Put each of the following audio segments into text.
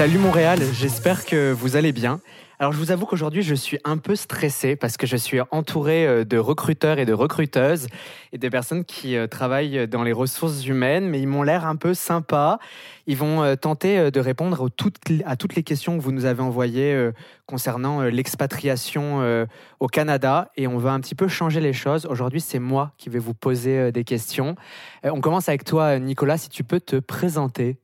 Salut Montréal, j'espère que vous allez bien. Alors je vous avoue qu'aujourd'hui je suis un peu stressé parce que je suis entouré euh, de recruteurs et de recruteuses et des personnes qui euh, travaillent dans les ressources humaines, mais ils m'ont l'air un peu sympas. Ils vont euh, tenter de répondre à toutes les questions que vous nous avez envoyées concernant l'expatriation au Canada et on va un petit peu changer les choses. Aujourd'hui c'est moi qui vais vous poser des questions. On commence avec toi Nicolas, si tu peux te présenter.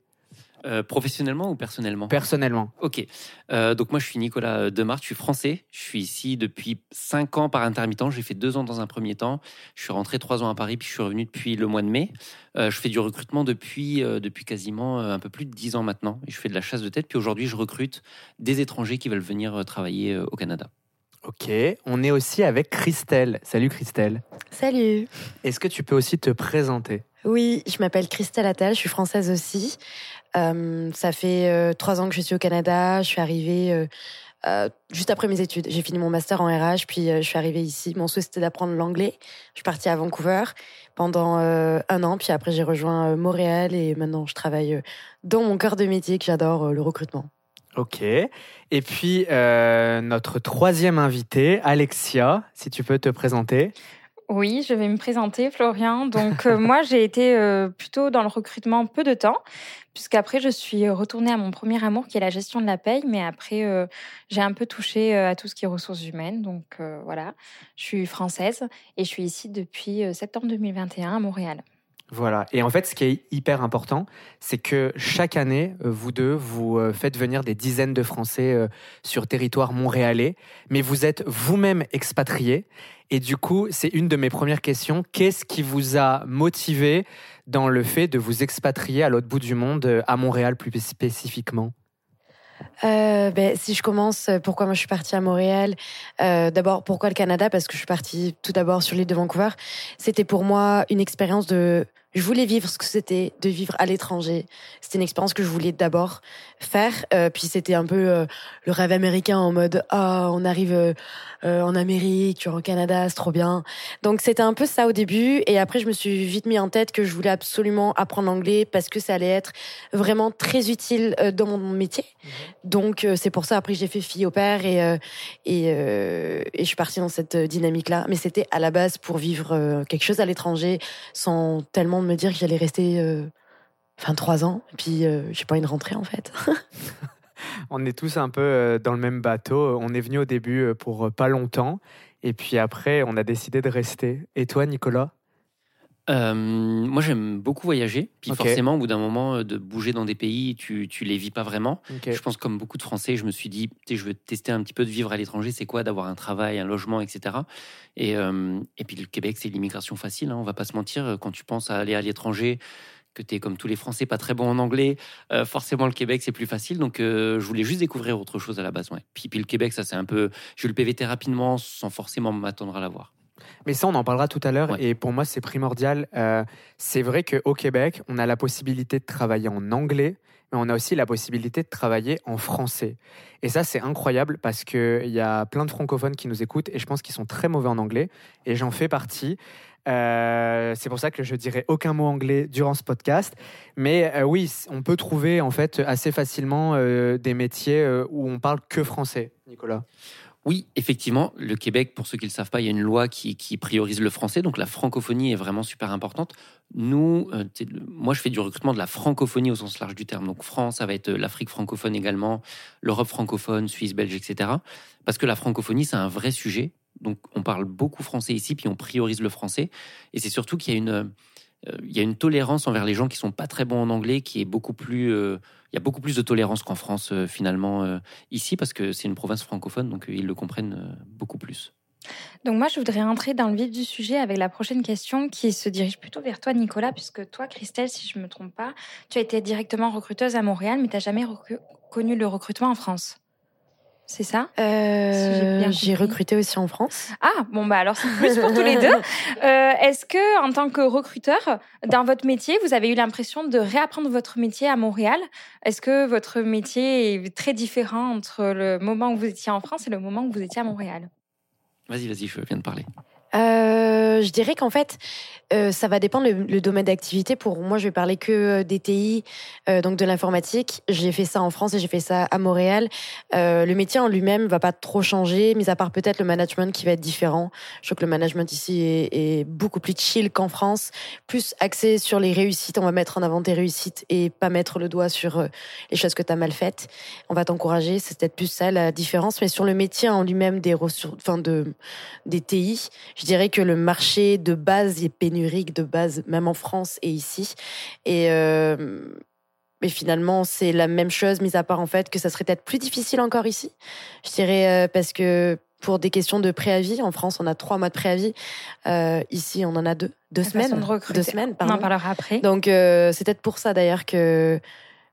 Euh, professionnellement ou personnellement? Personnellement. Ok. Euh, donc moi, je suis Nicolas Demart, je suis français. Je suis ici depuis 5 ans par intermittent. J'ai fait 2 ans dans un premier temps. Je suis rentré 3 ans à Paris, puis je suis revenu depuis le mois de mai. Euh, je fais du recrutement depuis, depuis quasiment un peu plus de 10 ans maintenant. Et je fais de la chasse de tête. Puis aujourd'hui, je recrute des étrangers qui veulent venir travailler au Canada. Ok, on est aussi avec Christelle. Salut Christelle. Salut. Est-ce que tu peux aussi te présenter? Oui, je m'appelle Christelle Attal, je suis française aussi. Euh, ça fait euh, trois ans que je suis au Canada. Je suis arrivée euh, juste après mes études. J'ai fini mon master en RH, puis je suis arrivée ici. Mon souhait c'était d'apprendre l'anglais. Je suis partie à Vancouver pendant un an, puis après j'ai rejoint Montréal et maintenant je travaille dans mon cœur de métier que j'adore, le recrutement. Ok. Et puis notre troisième invité, Alexia, si tu peux te présenter. Oui, je vais me présenter, Florian. Donc, euh, moi, j'ai été euh, plutôt dans le recrutement peu de temps, puisqu'après, je suis retournée à mon premier amour, qui est la gestion de la paye. Mais après, euh, j'ai un peu touché à tout ce qui est ressources humaines. Donc, voilà, je suis française et je suis ici depuis septembre 2021 à Montréal. Voilà. Et en fait, ce qui est hyper important, c'est que chaque année, vous deux, vous faites venir des dizaines de Français sur territoire montréalais, mais vous êtes vous-même expatriés. Et du coup, c'est une de mes premières questions. Qu'est-ce qui vous a motivé dans le fait de vous expatrier à l'autre bout du monde, euh, à Montréal plus spécifiquement? Euh, ben, si je commence, euh, pourquoi moi je suis partie à Montréal? D'abord, pourquoi le Canada? Parce que je suis partie tout d'abord sur l'île de Vancouver. C'était pour moi une expérience de je voulais vivre ce que c'était de vivre à l'étranger. C'était une expérience que je voulais d'abord faire. Euh, puis c'était un peu euh, le rêve américain en mode ah on arrive euh, en Amérique, tu es au Canada, c'est trop bien. Donc c'était un peu ça au début. Et après je me suis vite mis en tête que je voulais absolument apprendre l'anglais parce que ça allait être vraiment très utile dans mon métier. Mhm. Donc c'est pour ça après j'ai fait fille au père et et, et je suis partie dans cette dynamique là. Mais c'était à la base pour vivre quelque chose à l'étranger sans tellement me dire que j'allais rester euh, enfin trois ans. Et puis, euh, j'ai pas une rentrée, en fait. on est tous un peu euh, dans le même bateau. On est venu au début pour pas longtemps. Et puis après, on a décidé de rester. Et toi, Nicolas? Euh, moi, j'aime beaucoup voyager. Puis forcément, au bout d'un moment, euh, de bouger dans des pays, tu, tu les vis pas vraiment. Je pense, comme beaucoup de Français, je me suis dit, je veux tester un petit peu de vivre à l'étranger. C'est quoi d'avoir un travail, un logement, etc. Et, euh, et puis le Québec, c'est l'immigration facile. Hein, on va pas se mentir. Quand tu penses à aller à l'étranger, que tu es comme tous les Français pas très bon en anglais, forcément le Québec c'est plus facile. Donc je voulais juste découvrir autre chose à la base. Ouais. Puis, puis le Québec, ça c'est un peu. J'ai eu le PVT rapidement sans forcément m'attendre à l'avoir. Mais ça, on en parlera tout à l'heure. Et pour moi, c'est primordial. Euh, c'est vrai qu'au Québec, on a la possibilité de travailler en anglais, mais on a aussi la possibilité de travailler en français. Et ça, c'est incroyable parce qu'il y a plein de francophones qui nous écoutent et je pense qu'ils sont très mauvais en anglais. Et j'en fais partie. Euh, c'est pour ça que je dirai aucun mot anglais durant ce podcast. Mais euh, oui, on peut trouver en fait assez facilement des métiers où on parle que français, Nicolas. Oui, effectivement, le Québec, pour ceux qui ne le savent pas, il y a une loi qui, priorise le français, donc la francophonie est vraiment super importante. Nous, euh, moi, je fais du recrutement de la francophonie au sens large du terme. Donc France, ça va être l'Afrique francophone également, l'Europe francophone, Suisse, Belge, etc. Parce que la francophonie, c'est un vrai sujet. Donc on parle beaucoup français ici, puis on priorise le français. Et c'est surtout qu'il y a une euh, il y a une tolérance envers les gens qui sont pas très bons en anglais qui est beaucoup plus euh, il y a beaucoup plus de tolérance qu'en France euh, finalement ici parce que c'est une province francophone donc ils le comprennent beaucoup plus. Donc moi je voudrais entrer dans le vif du sujet avec la prochaine question qui se dirige plutôt vers toi Nicolas puisque toi Christelle si je me trompe pas tu as été directement recruteuse à Montréal mais tu n'as jamais connu le recrutement en France. C'est ça euh, J'ai recruté aussi en France. Ah, bon, bah alors c'est plus pour tous les deux. Euh, est-ce que, en tant que recruteur, dans votre métier, vous avez eu l'impression de réapprendre votre métier à Montréal? Est-ce que votre métier est très différent entre le moment où vous étiez en France et le moment où vous étiez à Montréal? Vas-y, vas-y, je viens de parler. Euh, je dirais qu'en fait, euh, ça va dépendre le, domaine d'activité. Pour moi, je vais parler que euh, des TI, donc de l'informatique. J'ai fait ça en France et j'ai fait ça à Montréal. Le métier en lui-même va pas trop changer, mis à part peut-être le management qui va être différent. Je trouve que le management ici est, beaucoup plus chill qu'en France, plus axé sur les réussites. On va mettre en avant tes réussites et pas mettre le doigt sur les choses que tu as mal faites. On va t'encourager. C'est peut-être plus ça la différence. Mais sur le métier en lui-même des enfin de des TI, je dirais que le marché de base est pénurique de base, même en France et ici. Et euh, mais finalement, c'est la même chose, mis à part en fait que ça serait peut-être plus difficile encore ici. Je dirais euh, parce que pour des questions de préavis, en France, on a trois mois de préavis. Euh, ici, on en a deux, deux La semaines. de. Deux semaines, On en pardon. parlera après. Donc euh, c'est peut-être pour ça d'ailleurs que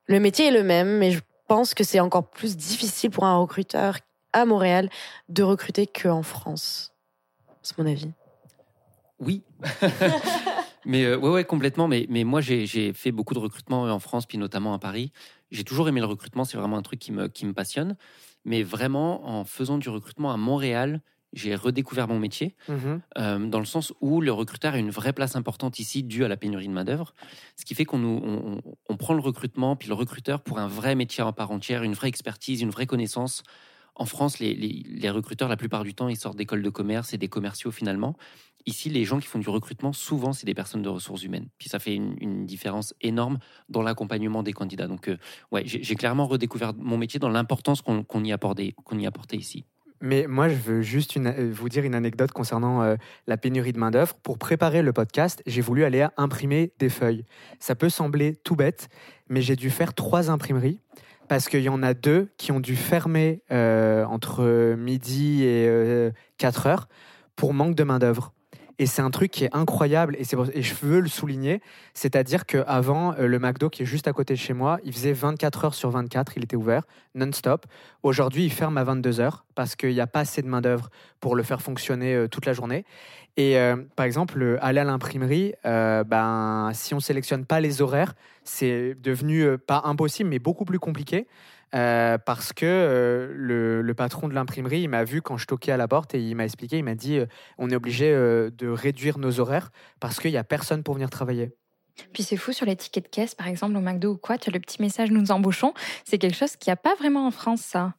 le métier est le même, mais je pense que c'est encore plus difficile pour un recruteur à Montréal de recruter qu'en France. C'est mon avis. Oui. mais euh, ouais, ouais, complètement. Mais, mais moi, j'ai fait beaucoup de recrutement en France, puis notamment à Paris. J'ai toujours aimé le recrutement. C'est vraiment un truc qui me, qui me passionne. Mais vraiment, en faisant du recrutement à Montréal, j'ai redécouvert mon métier, Mhm. euh, dans le sens où le recruteur a une vraie place importante ici, due à la pénurie de main-d'œuvre. Ce qui fait qu'on nous- on, on- on prend le recrutement, puis le recruteur pour un vrai métier en part entière, une vraie expertise, une vraie connaissance. En France, les, recruteurs, la plupart du temps, ils sortent d'écoles de commerce et des commerciaux finalement. Ici, les gens qui font du recrutement, souvent, c'est des personnes de ressources humaines. Puis ça fait une, différence énorme dans l'accompagnement des candidats. Donc, euh, ouais, j'ai clairement redécouvert mon métier dans l'importance qu'on y, apportait- y apportait ici. Mais moi, je veux juste euh, vous dire une anecdote concernant euh, la pénurie de main-d'œuvre. Pour préparer le podcast, j'ai voulu aller imprimer des feuilles. Ça peut sembler tout bête, mais j'ai dû faire trois imprimeries parce qu'il y en a deux qui ont dû fermer euh, entre midi et euh, 4 heures pour manque de main-d'œuvre. Et c'est un truc qui est incroyable et, je veux le souligner. C'est-à-dire qu'avant, le McDo qui est juste à côté de chez moi, il faisait 24 heures sur 24, il était ouvert, non-stop. Aujourd'hui, il ferme à 22 heures parce qu'il n'y a pas assez de main-d'œuvre pour le faire fonctionner euh, toute la journée. Et euh, par exemple, aller à l'imprimerie, euh, ben, si on sélectionne pas les horaires, c'est devenu euh, pas impossible, mais beaucoup plus compliqué. parce que le, patron de l'imprimerie, il m'a vu quand je toquais à la porte et il m'a expliqué, il m'a dit on est obligé de réduire nos horaires parce qu'il n'y a personne pour venir travailler. Puis c'est fou sur les tickets de caisse, par exemple au McDo ou quoi, tu as le petit message nous embauchons. C'est quelque chose qu'il n'y a pas vraiment en France, ça.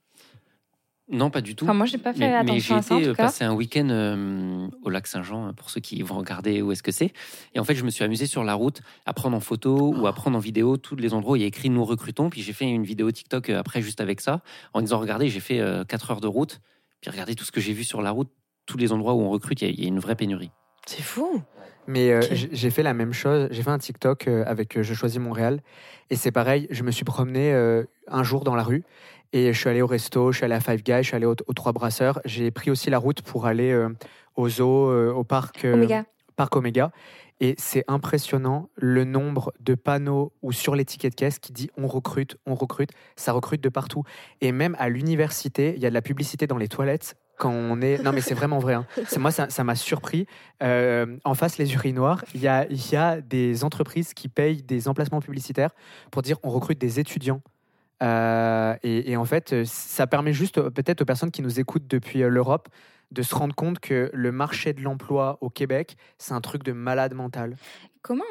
Non, pas du tout. Enfin, moi, j'ai pas fait Mais, mais attention j'ai à ça en été euh, passer un week-end euh, au lac Saint-Jean, pour ceux qui vont regarder où est-ce que c'est. Et en fait, je me suis amusé sur la route à prendre en photo ou à prendre en vidéo tous les endroits où il y a écrit Nous recrutons. Puis j'ai fait une vidéo TikTok euh, après, juste avec ça, en disant Regardez, j'ai fait 4 heures de route. Puis regardez tout ce que j'ai vu sur la route, tous les endroits où on recrute, il y a- il y, a une vraie pénurie. C'est fou. Mais euh, j'ai fait la même chose. J'ai fait un TikTok euh, avec euh, Je choisis Montréal. Et c'est pareil, je me suis promené euh, un jour dans la rue. Et je suis allé au resto, je suis allé à Five Guys, je suis allé aux, aux Trois Brasseurs. J'ai pris aussi la route pour aller euh, au zoo, euh, au parc, euh, Oméga. parc Oméga. Et c'est impressionnant le nombre de panneaux ou sur les tickets de caisse qui dit on recrute, on recrute. Ça recrute de partout. Et même à l'université, il y a de la publicité dans les toilettes. Quand on est. Non, mais c'est vraiment vrai. hein. C'est moi, ça m'a surpris. Euh, en face, les urinoirs, il y a, il y a des entreprises qui payent des emplacements publicitaires pour dire on recrute des étudiants. Euh, et, et en fait, euh, ça permet juste euh, peut-être aux personnes qui nous écoutent depuis l'Europe de se rendre compte que le marché de l'emploi au Québec, c'est un truc de malade mental. Comment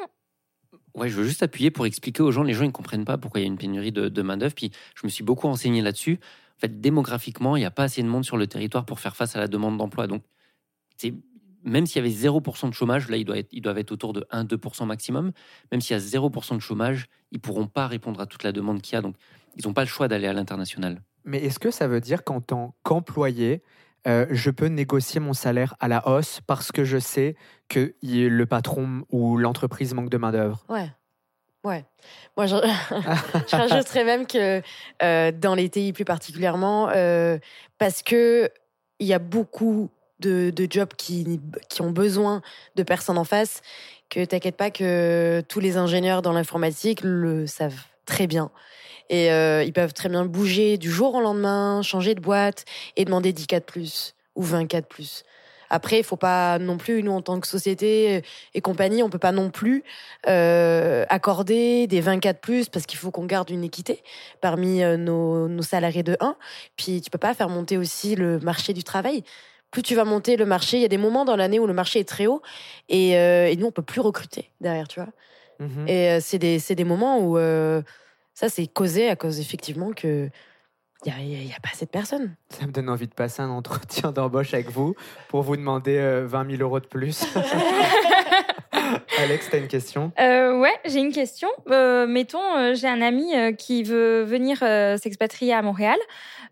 Ouais, je veux juste appuyer pour expliquer aux gens, les gens ils ne comprennent pas pourquoi il y a une pénurie de, de main-d'œuvre. Puis je me suis beaucoup renseigné là-dessus. En fait, démographiquement, il n'y a pas assez de monde sur le territoire pour faire face à la demande d'emploi. Donc, c'est- même s'il y avait 0% de chômage, là, ils doivent, être, ils doivent être autour de 1-2% maximum. Même s'il y a 0% de chômage, ils pourront pas répondre à toute la demande qu'il y a. Donc, ils n'ont pas le choix d'aller à l'international. Mais est-ce que ça veut dire qu'en tant qu'employé, euh, je peux négocier mon salaire à la hausse parce que je sais que y- le patron ou l'entreprise manque de main-d'œuvre? Ouais. Ouais. Moi, je, je rajouterais même que euh, dans les TI plus particulièrement, euh, parce que il y a beaucoup de, de jobs qui, qui ont besoin de personnes en face, que t'inquiète pas que tous les ingénieurs dans l'informatique le savent très bien. Et euh, ils peuvent très bien bouger du jour au lendemain, changer de boîte et demander 10 4 plus ou 24 plus. Après, il faut pas non plus, nous en tant que société et compagnie, on peut pas non plus euh, accorder des 24 plus parce qu'il faut qu'on garde une équité parmi euh, nos, nos salariés de 1. Puis tu peux pas faire monter aussi le marché du travail plus tu vas monter le marché. Il y a des moments dans l'année où le marché est très haut et, euh, et nous, on peut plus recruter derrière, tu vois. Mhm. Et euh, c'est des, des moments où euh, ça, c'est causé à cause effectivement que il n'y a, pas assez de personnes. Ça me donne envie de passer un entretien d'embauche avec vous pour vous demander euh, 20 000 euros de plus. Alex, t'as une question? Euh, ouais, j'ai une question. Euh, mettons, euh, j'ai un ami euh, qui veut venir euh, s'expatrier à Montréal.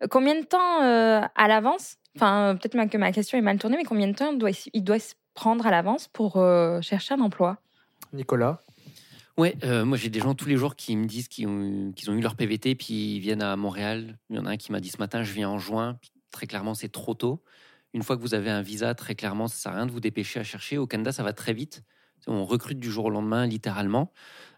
Euh, Combien de temps euh, à l'avance? Enfin, euh, peut-être que ma question est mal tournée, mais combien de temps doit, il doit se prendre à l'avance pour euh, chercher un emploi? Nicolas? Ouais, euh, moi j'ai des gens tous les jours qui me disent qu'ils ont, eu- leur PVT puis ils viennent à Montréal. Il y en a un qui m'a dit ce matin, je viens en juin. Très clairement, c'est trop tôt. Une fois que vous avez un visa, très clairement, ça sert à rien de vous dépêcher à chercher. Au Canada, ça va très vite. On recrute du jour au lendemain, littéralement.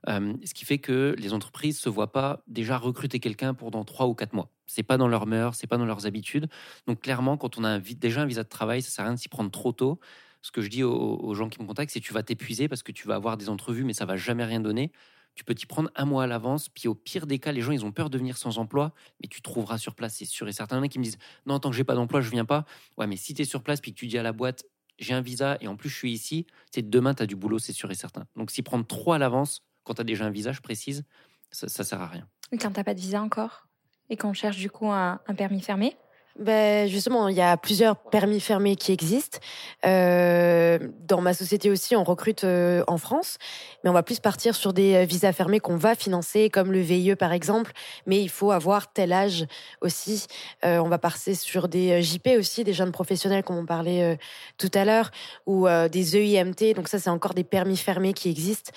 Euh, ce qui fait que les entreprises se voient pas déjà recruter quelqu'un pour dans trois ou quatre mois. C'est pas dans leurs mœurs, c'est pas dans leurs habitudes. Donc clairement, quand on a déjà un visa de travail, ça sert à rien de s'y prendre trop tôt. Ce que je dis aux, gens qui me contactent, c'est tu vas t'épuiser parce que tu vas avoir des entrevues, mais ça va jamais rien donner. Tu peux t'y prendre un mois à l'avance, puis au pire des cas, les gens ils ont peur de venir sans emploi, mais tu trouveras sur place, c'est sûr et certain. Il y en a qui me disent non, tant que j'ai pas d'emploi, je viens pas. Ouais, mais si tu es sur place, puis que tu dis à la boîte j'ai un visa et en plus je suis ici, c'est demain tu as du boulot, c'est sûr et certain. Donc s'y prendre trop à l'avance, quand tu as déjà un visa, je précise, ça, ça sert à rien. Quand t'as pas de visa encore et qu'on cherche du coup un permis fermé Ben justement, il y a plusieurs permis fermés qui existent. Euh, dans ma société aussi, on recrute euh, en France, mais on va plus partir sur des euh, visas fermés qu'on va financer, comme le VIE par exemple. Mais il faut avoir tel âge aussi. On va passer sur des JP aussi, des jeunes professionnels, comme on parlait tout à l'heure, ou des EIMT. Donc ça, c'est encore des permis fermés qui existent.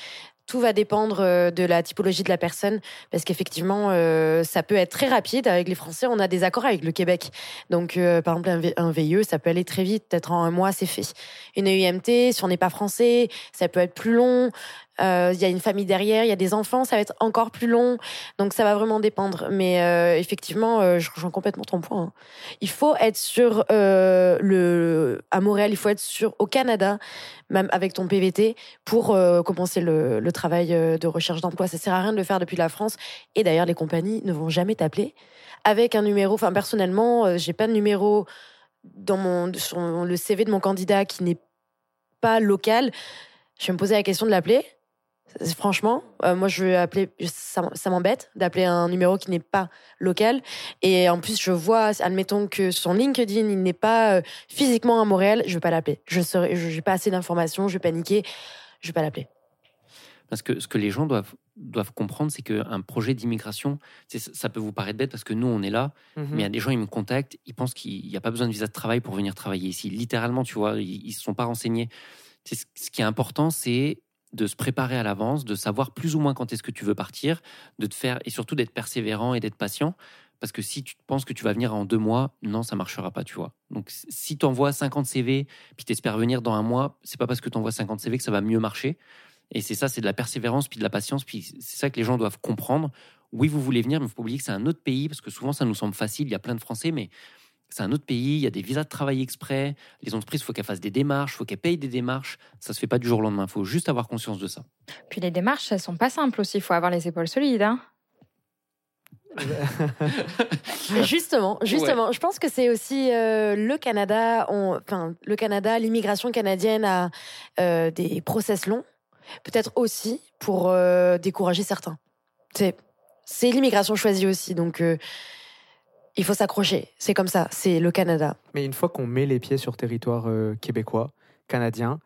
Tout va dépendre euh, de la typologie de la personne, parce qu'effectivement, euh, ça peut être très rapide. Avec les Français, on a des accords avec le Québec. Donc, euh, par exemple, un, VIE, ça peut aller très vite, peut-être en un mois, c'est fait. Une EUMT, si on n'est pas français, ça peut être plus long. Euh, Il y a une famille derrière, il y a des enfants, ça va être encore plus long. Donc, ça va vraiment dépendre. Mais euh, effectivement, euh, je rejoins complètement ton point. hein. Il faut être sur le à Montréal, il faut être sur au Canada, même avec ton PVT, pour commencer le, travail de recherche d'emploi. Ça sert à rien de le faire depuis la France. Et d'ailleurs, les compagnies ne vont jamais t'appeler avec un numéro. Enfin, personnellement, j'ai pas de numéro dans mon sur le CV de mon candidat qui n'est pas local. Je vais me poser la question de l'appeler. Franchement, euh, moi je vais appeler, ça, m'embête d'appeler un numéro qui n'est pas local. Et en plus, je vois, admettons que son LinkedIn, il n'est pas euh, physiquement à Montréal, je vais pas l'appeler. Je serai, je j'ai pas assez d'informations, je vais paniquer, je vais pas l'appeler. Parce que ce que les gens doivent, doivent comprendre, c'est qu'un projet d'immigration, ça peut vous paraître bête parce que nous, on est là, Mhm. mais il y a des gens, ils me contactent, ils pensent qu'il n'y a pas besoin de visa de travail pour venir travailler ici. Littéralement, tu vois, ils ne se sont pas renseignés. Ce qui est important, c'est de se préparer à l'avance, de savoir plus ou moins quand est-ce que tu veux partir, de te faire et surtout d'être persévérant et d'être patient. Parce que si tu penses que tu vas venir en deux mois, non, ça marchera pas, tu vois. Donc si tu envoies 50 CV, puis tu espères venir dans un mois, c'est pas parce que tu envoies 50 CV que ça va mieux marcher. Et c'est ça, c'est de la persévérance, puis de la patience, puis c'est ça que les gens doivent comprendre. Oui, vous voulez venir, mais il faut oublier que c'est un autre pays, parce que souvent ça nous semble facile, il y a plein de Français, mais c'est un autre pays, il y a des visas de travail exprès, les entreprises, il faut qu'elles fassent des démarches, il faut qu'elles payent des démarches, ça se fait pas du jour au lendemain, il faut juste avoir conscience de ça. Puis les démarches, elles sont pas simples aussi. Il faut avoir les épaules solides. Hein. Justement, justement, je pense que c'est aussi euh, le Canada, on- enfin le Canada, l'immigration canadienne a euh, des process longs, peut-être aussi pour euh, décourager certains. C'est c'est l'immigration choisie aussi, donc euh, il faut s'accrocher. C'est comme ça, c'est le Canada. Mais une fois qu'on met les pieds sur territoire euh, québécois, canadien,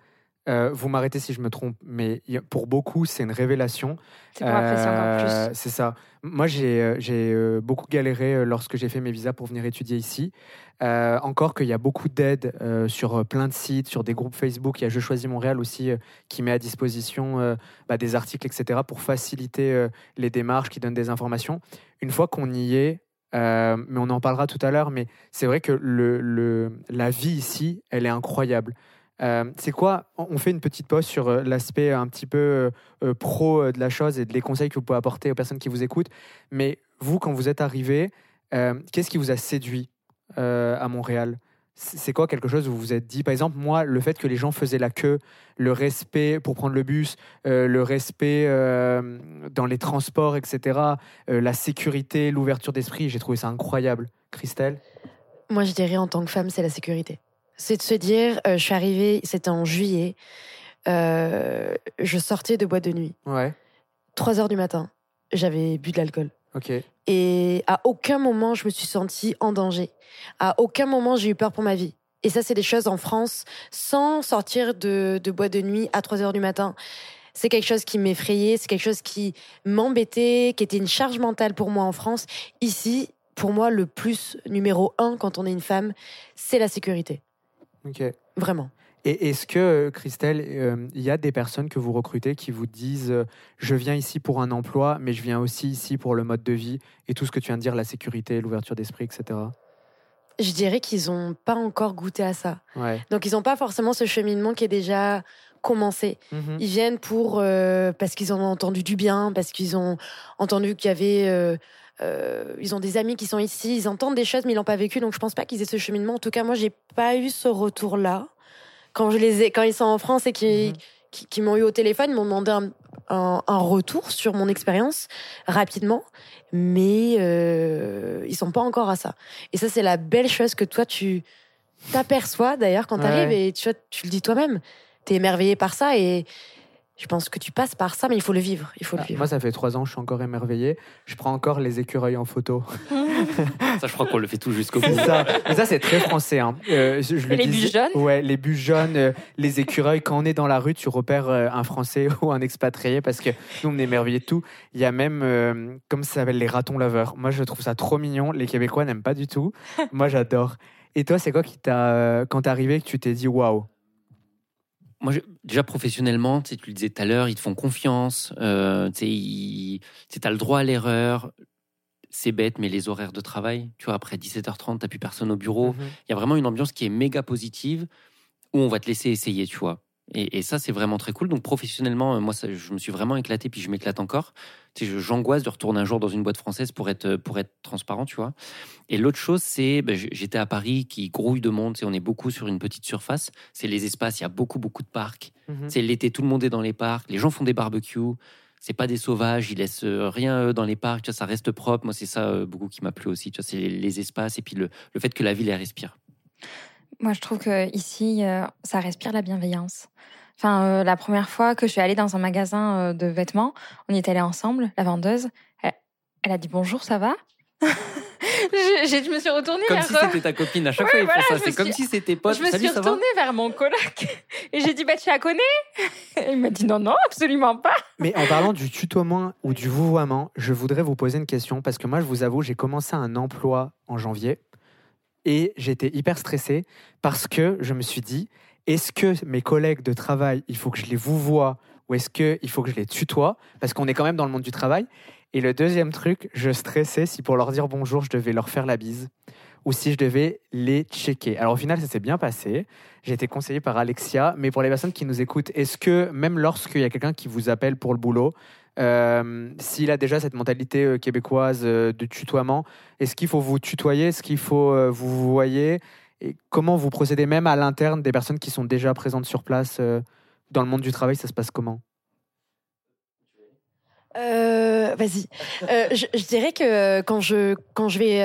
euh, vous m'arrêtez si je me trompe, mais pour beaucoup, c'est une révélation. C'est pour apprécier encore Euh, plus. C'est ça. Moi, j'ai j'ai, beaucoup galéré lorsque j'ai fait mes visas pour venir étudier ici. Euh, encore qu'il y a beaucoup d'aides euh, sur plein de sites, sur des groupes Facebook. Il y a Je choisis Montréal aussi euh, qui met à disposition bah, des articles, etc., pour faciliter les démarches, qui donnent des informations. Une fois qu'on y est, euh, mais on en parlera tout à l'heure, mais c'est vrai que la vie ici, elle est incroyable. Euh, c'est quoi On fait une petite pause sur euh, l'aspect un petit peu pro de la chose et de les conseils que vous pouvez apporter aux personnes qui vous écoutent. Mais vous, quand vous êtes arrivé, qu'est-ce qui vous a séduit à Montréal? C'est quoi quelque chose où vous vous êtes dit, par exemple, moi, le fait que les gens faisaient la queue, le respect pour prendre le bus, euh, le respect euh, dans les transports, etc., euh, la sécurité, l'ouverture d'esprit, j'ai trouvé ça incroyable. Christelle? Moi, je dirais en tant que femme, c'est la sécurité. C'est de se dire, je suis arrivée, c'était en juillet, je sortais de boîte de nuit, Ouais. 3 heures du matin, j'avais bu de l'alcool. Ok. Et à aucun moment, je me suis sentie en danger. À aucun moment, j'ai eu peur pour ma vie. Et ça, c'est des choses en France, sans sortir de, de boîte de nuit à 3 heures du matin. C'est quelque chose qui m'effrayait, c'est quelque chose qui m'embêtait, qui était une charge mentale pour moi en France. Ici, pour moi, le plus numéro un quand on est une femme, c'est la sécurité. Ok. Vraiment. Et est-ce que, Christelle, euh, il y a des personnes que vous recrutez qui vous disent euh, Je viens ici pour un emploi, mais je viens aussi ici pour le mode de vie et tout ce que tu viens de dire, la sécurité, l'ouverture d'esprit, etc. Je dirais qu'ils n'ont pas encore goûté à ça. Ouais. Donc, ils n'ont pas forcément ce cheminement qui est déjà commencé. Mhm. Ils viennent pour euh, parce qu'ils ont entendu du bien, parce qu'ils ont entendu qu'il y avait, euh, ils ont des amis qui sont ici, ils entendent des choses mais ils l'ont pas vécu. Donc je pense pas qu'ils aient ce cheminement. En tout cas, moi j'ai pas eu ce retour là quand je les ai, quand ils sont en France et qui Mhm. qui, qui m'ont eu au téléphone, ils m'ont demandé un, un, un retour sur mon expérience rapidement, mais euh, ils sont pas encore à ça. Et ça c'est la belle chose que toi tu t'aperçois d'ailleurs quand tu arrives Ouais. et tu vois, tu le dis toi-même. T'es émerveillé par ça et je pense que tu passes par ça, mais il faut le vivre. Il faut le vivre. Moi, ça fait trois ans, je suis encore émerveillé. Je prends encore les écureuils en photo. Ça, je crois qu'on le fait tout jusqu'au bout. Ça. Mais ça, c'est très français. hein. Euh, je, je le les bus jaunes Ouais, les bus jaunes, euh, les écureuils. Quand on est dans la rue, tu repères euh, un Français ou un expatrié parce que nous, on est émerveillés de tout. Il y a même, euh, comme ça s'appelle, les ratons laveurs. Moi, je trouve ça trop mignon. Les Québécois n'aiment pas du tout. Moi, j'adore. Et toi, c'est quoi qui t'a, euh, quand t'es arrivé, que tu t'es dit waouh? Moi, je- déjà professionnellement, tu le disais tout à l'heure, ils te font confiance. Euh, tu as le droit à l'erreur. C'est bête, mais les horaires de travail, tu vois, après 17h30, tu plus personne au bureau. Mhm. Il y a vraiment une ambiance qui est méga positive où on va te laisser essayer, tu vois. Et, et ça, c'est vraiment très cool. Donc, professionnellement, euh, moi, ça, je me suis vraiment éclaté, puis je m'éclate encore. Tu sais, j'angoisse de retourner un jour dans une boîte française pour être, pour être transparent, tu vois. Et l'autre chose, c'est, ben, j'étais à Paris qui grouille de monde. Tu sais, on est beaucoup sur une petite surface. C'est les espaces, il y a beaucoup, beaucoup de parcs. Mhm. C'est l'été, tout le monde est dans les parcs. Les gens font des barbecues. C'est pas des sauvages, ils laissent euh, rien euh, dans les parcs. Tu vois, ça reste propre. Moi, c'est ça euh, beaucoup qui m'a plu aussi. Tu vois, c'est les, les espaces et puis le, le fait que la ville elle respire. Moi, je trouve que ici, euh, ça respire la bienveillance. Enfin, euh, la première fois que je suis allée dans un magasin euh, de vêtements, on y est allés ensemble. La vendeuse, elle, elle a dit bonjour, ça va? Je, j'ai- je me suis retournée Comme vers si c'était ta copine. À chaque Ouais, fois, voilà, C'est me comme suis- si c'était pote. je me Salut, suis retournée vers mon coloc et j'ai dit bah tu la connais? Il m'a dit non non absolument pas. Mais en parlant du tutoiement ou du vouvoiement, je voudrais vous poser une question parce que moi, je vous avoue, j'ai commencé un emploi en janvier et j'étais hyper stressé parce que je me suis dit, est-ce que mes collègues de travail, il faut que je les vouvoie ou est-ce qu'il faut que je les tutoie? Parce qu'on est quand même dans le monde du travail. Et le deuxième truc, je stressais si pour leur dire bonjour, je devais leur faire la bise ou si je devais les checker. Alors au final, ça s'est bien passé. J'ai été conseillé par Alexia, mais pour les personnes qui nous écoutent, est-ce que même lorsqu'il y a quelqu'un qui vous appelle pour le boulot, euh, s'il a déjà cette mentalité euh, québécoise euh, de tutoiement, est-ce qu'il faut vous tutoyer? Est-ce qu'il faut vous voyez? Et comment vous procédez même à l'interne des personnes qui sont déjà présentes sur place dans le monde du travail Ça se passe comment? Vas-y. Je, dirais que quand je quand je vais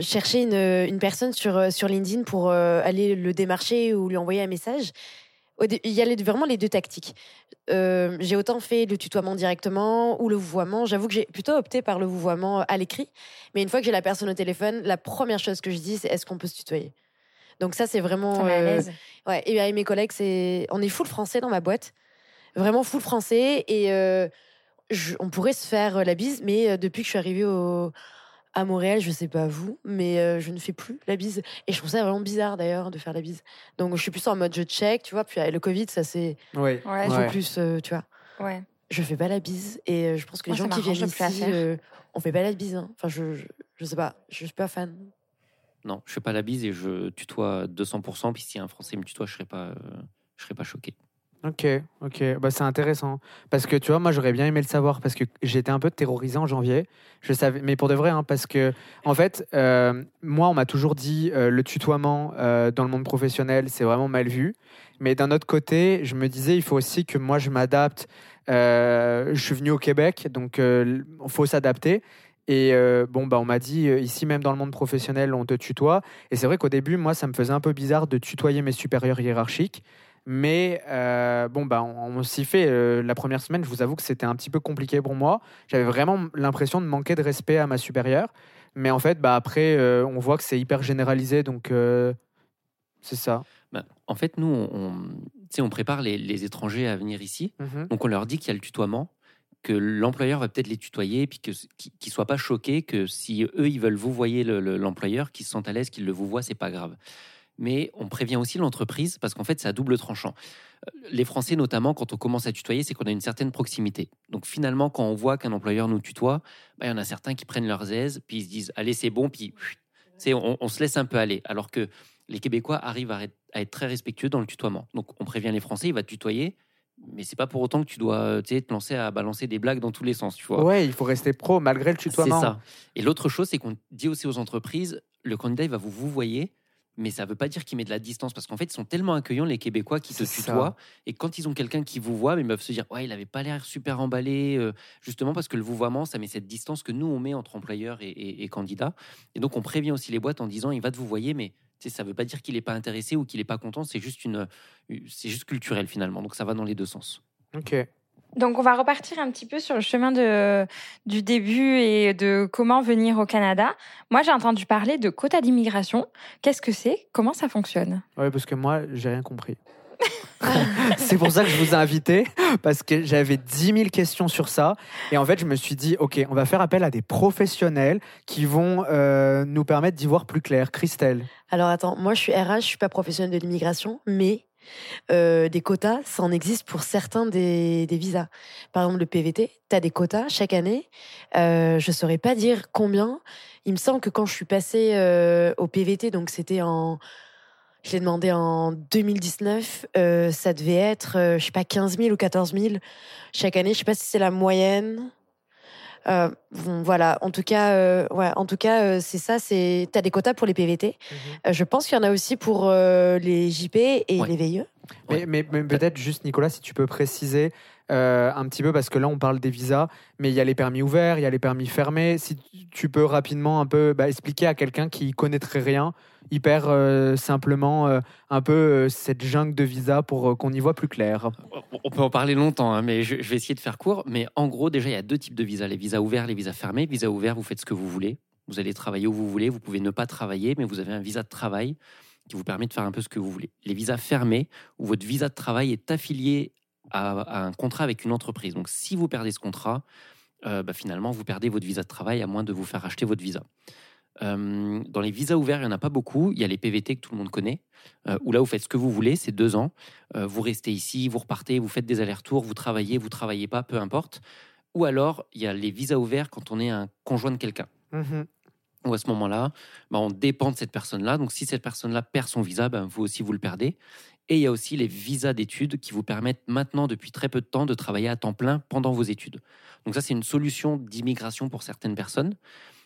chercher une, une personne sur sur LinkedIn pour aller le démarcher ou lui envoyer un message, il y a vraiment les deux tactiques. Euh, j'ai autant fait le tutoiement directement ou le vouvoiement. J'avoue que j'ai plutôt opté par le vouvoiement à l'écrit. Mais une fois que j'ai la personne au téléphone, la première chose que je dis, c'est est-ce qu'on peut se tutoyer? Donc ça, c'est vraiment. Euh. Ouais, et avec mes collègues, c'est on est full français dans ma boîte, vraiment full français et euh, je- on pourrait se faire euh, la bise, mais depuis que je suis arrivée au, à Montréal, je sais pas vous, mais euh, je ne fais plus la bise et je trouve ça vraiment bizarre d'ailleurs de faire la bise. Donc je suis plus en mode je check, tu vois. Puis avec le Covid, ça c'est Oui. Ouais, beaucoup plus, euh, tu vois. Ouais. Je fais pas la bise et euh, je pense que les Moi, gens qui viennent ici, euh, on fait pas la bise. hein. Enfin, je, je je sais pas, je suis pas fan. Non, je fais pas la bise et je tutoie 200%. Puis si un Français me tutoie, je serais pas, euh, je serais pas choqué. Ok, ok, bah, c'est intéressant. Parce que tu vois, moi j'aurais bien aimé le savoir parce que j'étais un peu terrorisé en janvier. Je savais, mais pour de vrai, hein, parce que en fait, euh, moi on m'a toujours dit euh, le tutoiement euh, dans le monde professionnel c'est vraiment mal vu. Mais d'un autre côté, je me disais il faut aussi que moi je m'adapte. Euh, je suis venu au Québec, donc il faut s'adapter. Et bon, bah, on m'a dit, ici même dans le monde professionnel, on te tutoie. Et c'est vrai qu'au début, moi, ça me faisait un peu bizarre de tutoyer mes supérieurs hiérarchiques. Mais euh, bon, bah, on, on s'y fait. euh, la première semaine, je vous avoue que c'était un petit peu compliqué pour moi. J'avais vraiment l'impression de manquer de respect à ma supérieure. Mais en fait, bah, après, euh, on voit que c'est hyper généralisé. Donc, c'est ça. Bah, en fait, nous, on, prépare les, les étrangers à venir ici. Mhm. Donc on leur dit qu'il y a le tutoiement, que l'employeur va peut-être les tutoyer, puis qu'ils qu'ils soient pas choqués, que si eux ils veulent vous voyer le- le- l'employeur, qu'ils se sentent à l'aise, qu'ils le vous voient, c'est pas grave. Mais on prévient aussi l'entreprise parce qu'en fait c'est à double tranchant. Euh, Les Français notamment, quand on commence à tutoyer, c'est qu'on a une certaine proximité. Donc finalement, quand on voit qu'un employeur nous tutoie, bah, il y en a certains qui prennent leurs aises, puis ils se disent allez c'est bon, puis on, on se laisse un peu aller. Alors que les Québécois arrivent à être, à être très respectueux dans le tutoiement. Donc on prévient les Français, il va te tutoyer, mais c'est pas pour autant que tu dois euh, te lancer à balancer des blagues dans tous les sens, tu vois. Ouais, il faut rester pro malgré le c'est tutoiement. ça. Et l'autre chose, c'est qu'on dit aussi aux entreprises, le candidat il va vous vous voyer, mais ça veut pas dire qu'il met de la distance parce qu'en fait ils sont tellement accueillants les Québécois qui ça. tutoient et quand ils ont quelqu'un qui vous voit, ils peuvent se dire ouais il avait pas l'air super emballé, euh, justement parce que le vouvoiement ça met cette distance que nous on met entre employeurs et, et, et candidats et donc on prévient aussi les boîtes en disant il va te vous voyer mais ça veut pas dire qu'il est pas intéressé ou qu'il est pas content, c'est juste une, c'est juste culturel finalement, donc ça va dans les deux sens. Ok. Donc, on va repartir un petit peu sur le chemin de, du début et de comment venir au Canada. Moi, j'ai entendu parler de quota d'immigration. Qu'est-ce que c'est? Comment ça fonctionne? Ouais, parce que moi, j'ai rien compris. c'est pour ça que je vous ai invité, parce que j'avais 10 000 questions sur ça. Et en fait, je me suis dit, OK, on va faire appel à des professionnels qui vont euh, nous permettre d'y voir plus clair. Christelle. Alors attends, moi je suis RH, je suis pas professionnelle de l'immigration, mais euh, des quotas, ça en existe pour certains des, visas. Par exemple, le PVT, tu as des quotas chaque année. Euh, je saurais pas dire combien. Il me semble que quand je suis passée euh, au PVT, donc c'était en. Je l'ai demandé en 2019, euh, ça devait être, je sais pas, 15 000 ou 14 000 chaque année. Je sais pas si c'est la moyenne. Euh, bon, voilà. En tout cas, euh, ouais. En tout cas, euh, c'est ça. C'est t'as des quotas pour les PVT. Euh, je pense qu'il y en a aussi pour euh, les JP et Ouais. les VIE. Mais, mais- mais peut-être juste, Nicolas, si tu peux préciser euh, un petit peu, parce que là, on parle des visas, mais il y a les permis ouverts, il y a les permis fermés. Si tu peux rapidement un peu bah, expliquer à quelqu'un qui connaîtrait rien, hyper euh, simplement, euh, un peu euh, cette jungle de visas pour qu'on y voit plus clair. On peut en parler longtemps, hein, mais je, je vais essayer de faire court. Mais en gros, déjà, il y a deux types de visas les visas ouverts, les visas fermés. Visa ouvert, vous faites ce que vous voulez. Vous allez travailler où vous voulez. Vous pouvez ne pas travailler, mais vous avez un visa de travail qui vous permet de faire un peu ce que vous voulez. Les visas fermés, où votre visa de travail est affilié à, à un contrat avec une entreprise. Donc, si vous perdez ce contrat, euh, bah, finalement, vous perdez votre visa de travail à moins de vous faire acheter votre visa. Euh, dans les visas ouverts, il n'y en a pas beaucoup. Il y a les PVT que tout le monde connaît, euh, où là, vous faites ce que vous voulez, c'est deux ans. Vous restez ici, vous repartez, vous faites des allers-retours, vous travaillez, vous travaillez pas, peu importe. Ou alors, il y a les visas ouverts quand on est un conjoint de quelqu'un. Mhm. Ou à ce moment-là, bah, on dépend de cette personne-là. Donc, si cette personne-là perd son visa, ben, vous aussi, vous le perdez. Et il y a aussi les visas d'études qui vous permettent maintenant, depuis très peu de temps, de travailler à temps plein pendant vos études. Donc, ça, c'est une solution d'immigration pour certaines personnes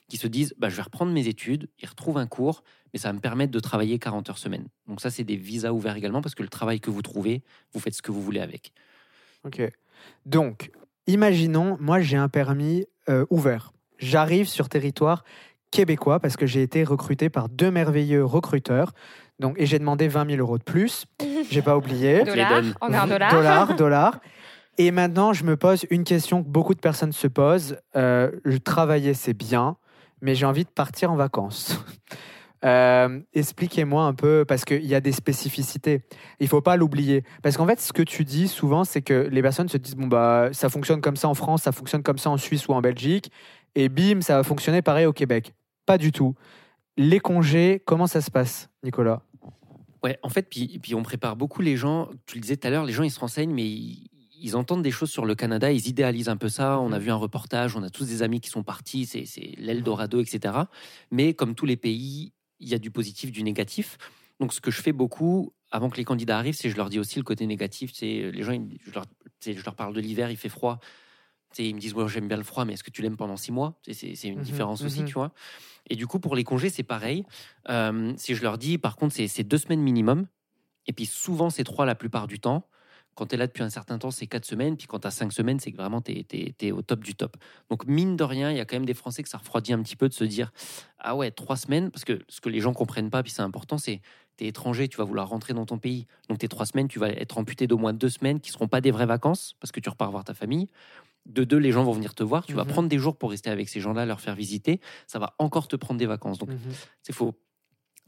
qui se disent bah, je vais reprendre mes études, ils retrouvent un cours, mais ça va me permettre de travailler 40 heures semaine. Donc, ça, c'est des visas ouverts également parce que le travail que vous trouvez, vous faites ce que vous voulez avec. Ok. Donc, imaginons, moi j'ai un permis euh, ouvert. J'arrive sur territoire québécois parce que j'ai été recruté par deux merveilleux recruteurs. Donc, et j'ai demandé 20 000 euros de plus. J'ai pas oublié. les Dollars donne. On est en dollars Dollars, dollars. Et maintenant, je me pose une question que beaucoup de personnes se posent. Euh, je travaillais, c'est bien, mais j'ai envie de partir en vacances. Euh, Expliquez-moi un peu, parce qu'il y a des spécificités. Il faut pas l'oublier. Parce qu'en fait, ce que tu dis souvent, c'est que les personnes se disent bon, bah, ça fonctionne comme ça en France, ça fonctionne comme ça en Suisse ou en Belgique, et bim, ça va fonctionner pareil au Québec. Pas du tout. Les congés, comment ça se passe, Nicolas? Ouais, en fait, puis, on prépare beaucoup les gens. Tu le disais tout à l'heure, les gens ils se renseignent, mais ils, entendent des choses sur le Canada, ils idéalisent un peu ça. On a vu un reportage, on a tous des amis qui sont partis, c'est l'Eldorado, etc. Mais comme tous les pays, il y a du positif, du négatif. Donc ce que je fais beaucoup avant que les candidats arrivent, c'est je leur dis aussi le côté négatif. C'est les gens, je leur parle de l'hiver, il fait froid. Ils me disent ouais, j'aime bien le froid, mais est-ce que tu l'aimes pendant six mois? C'est c'est une Mhm, différence aussi, mhm. tu vois. Et du coup, pour les congés, c'est pareil. Euh, si je leur dis, par contre, c'est deux semaines minimum, et puis souvent c'est trois la plupart du temps. Quand tu es là depuis un certain temps, c'est quatre semaines. Puis quand tu as cinq semaines, c'est que vraiment tu es, au top du top. Donc, mine de rien, il y a quand même des Français que ça refroidit un petit peu de se dire Ah ouais, trois semaines. Parce que ce que les gens comprennent pas, puis c'est important, c'est tu es étranger, tu vas vouloir rentrer dans ton pays. Donc, tes trois semaines, tu vas être amputé d'au moins deux semaines qui seront pas des vraies vacances parce que tu repars voir ta famille. De deux, les gens vont venir te voir. Tu vas Mhm. prendre des jours pour rester avec ces gens-là, leur faire visiter. Ça va encore te prendre des vacances. Donc, Mhm. c'est faux.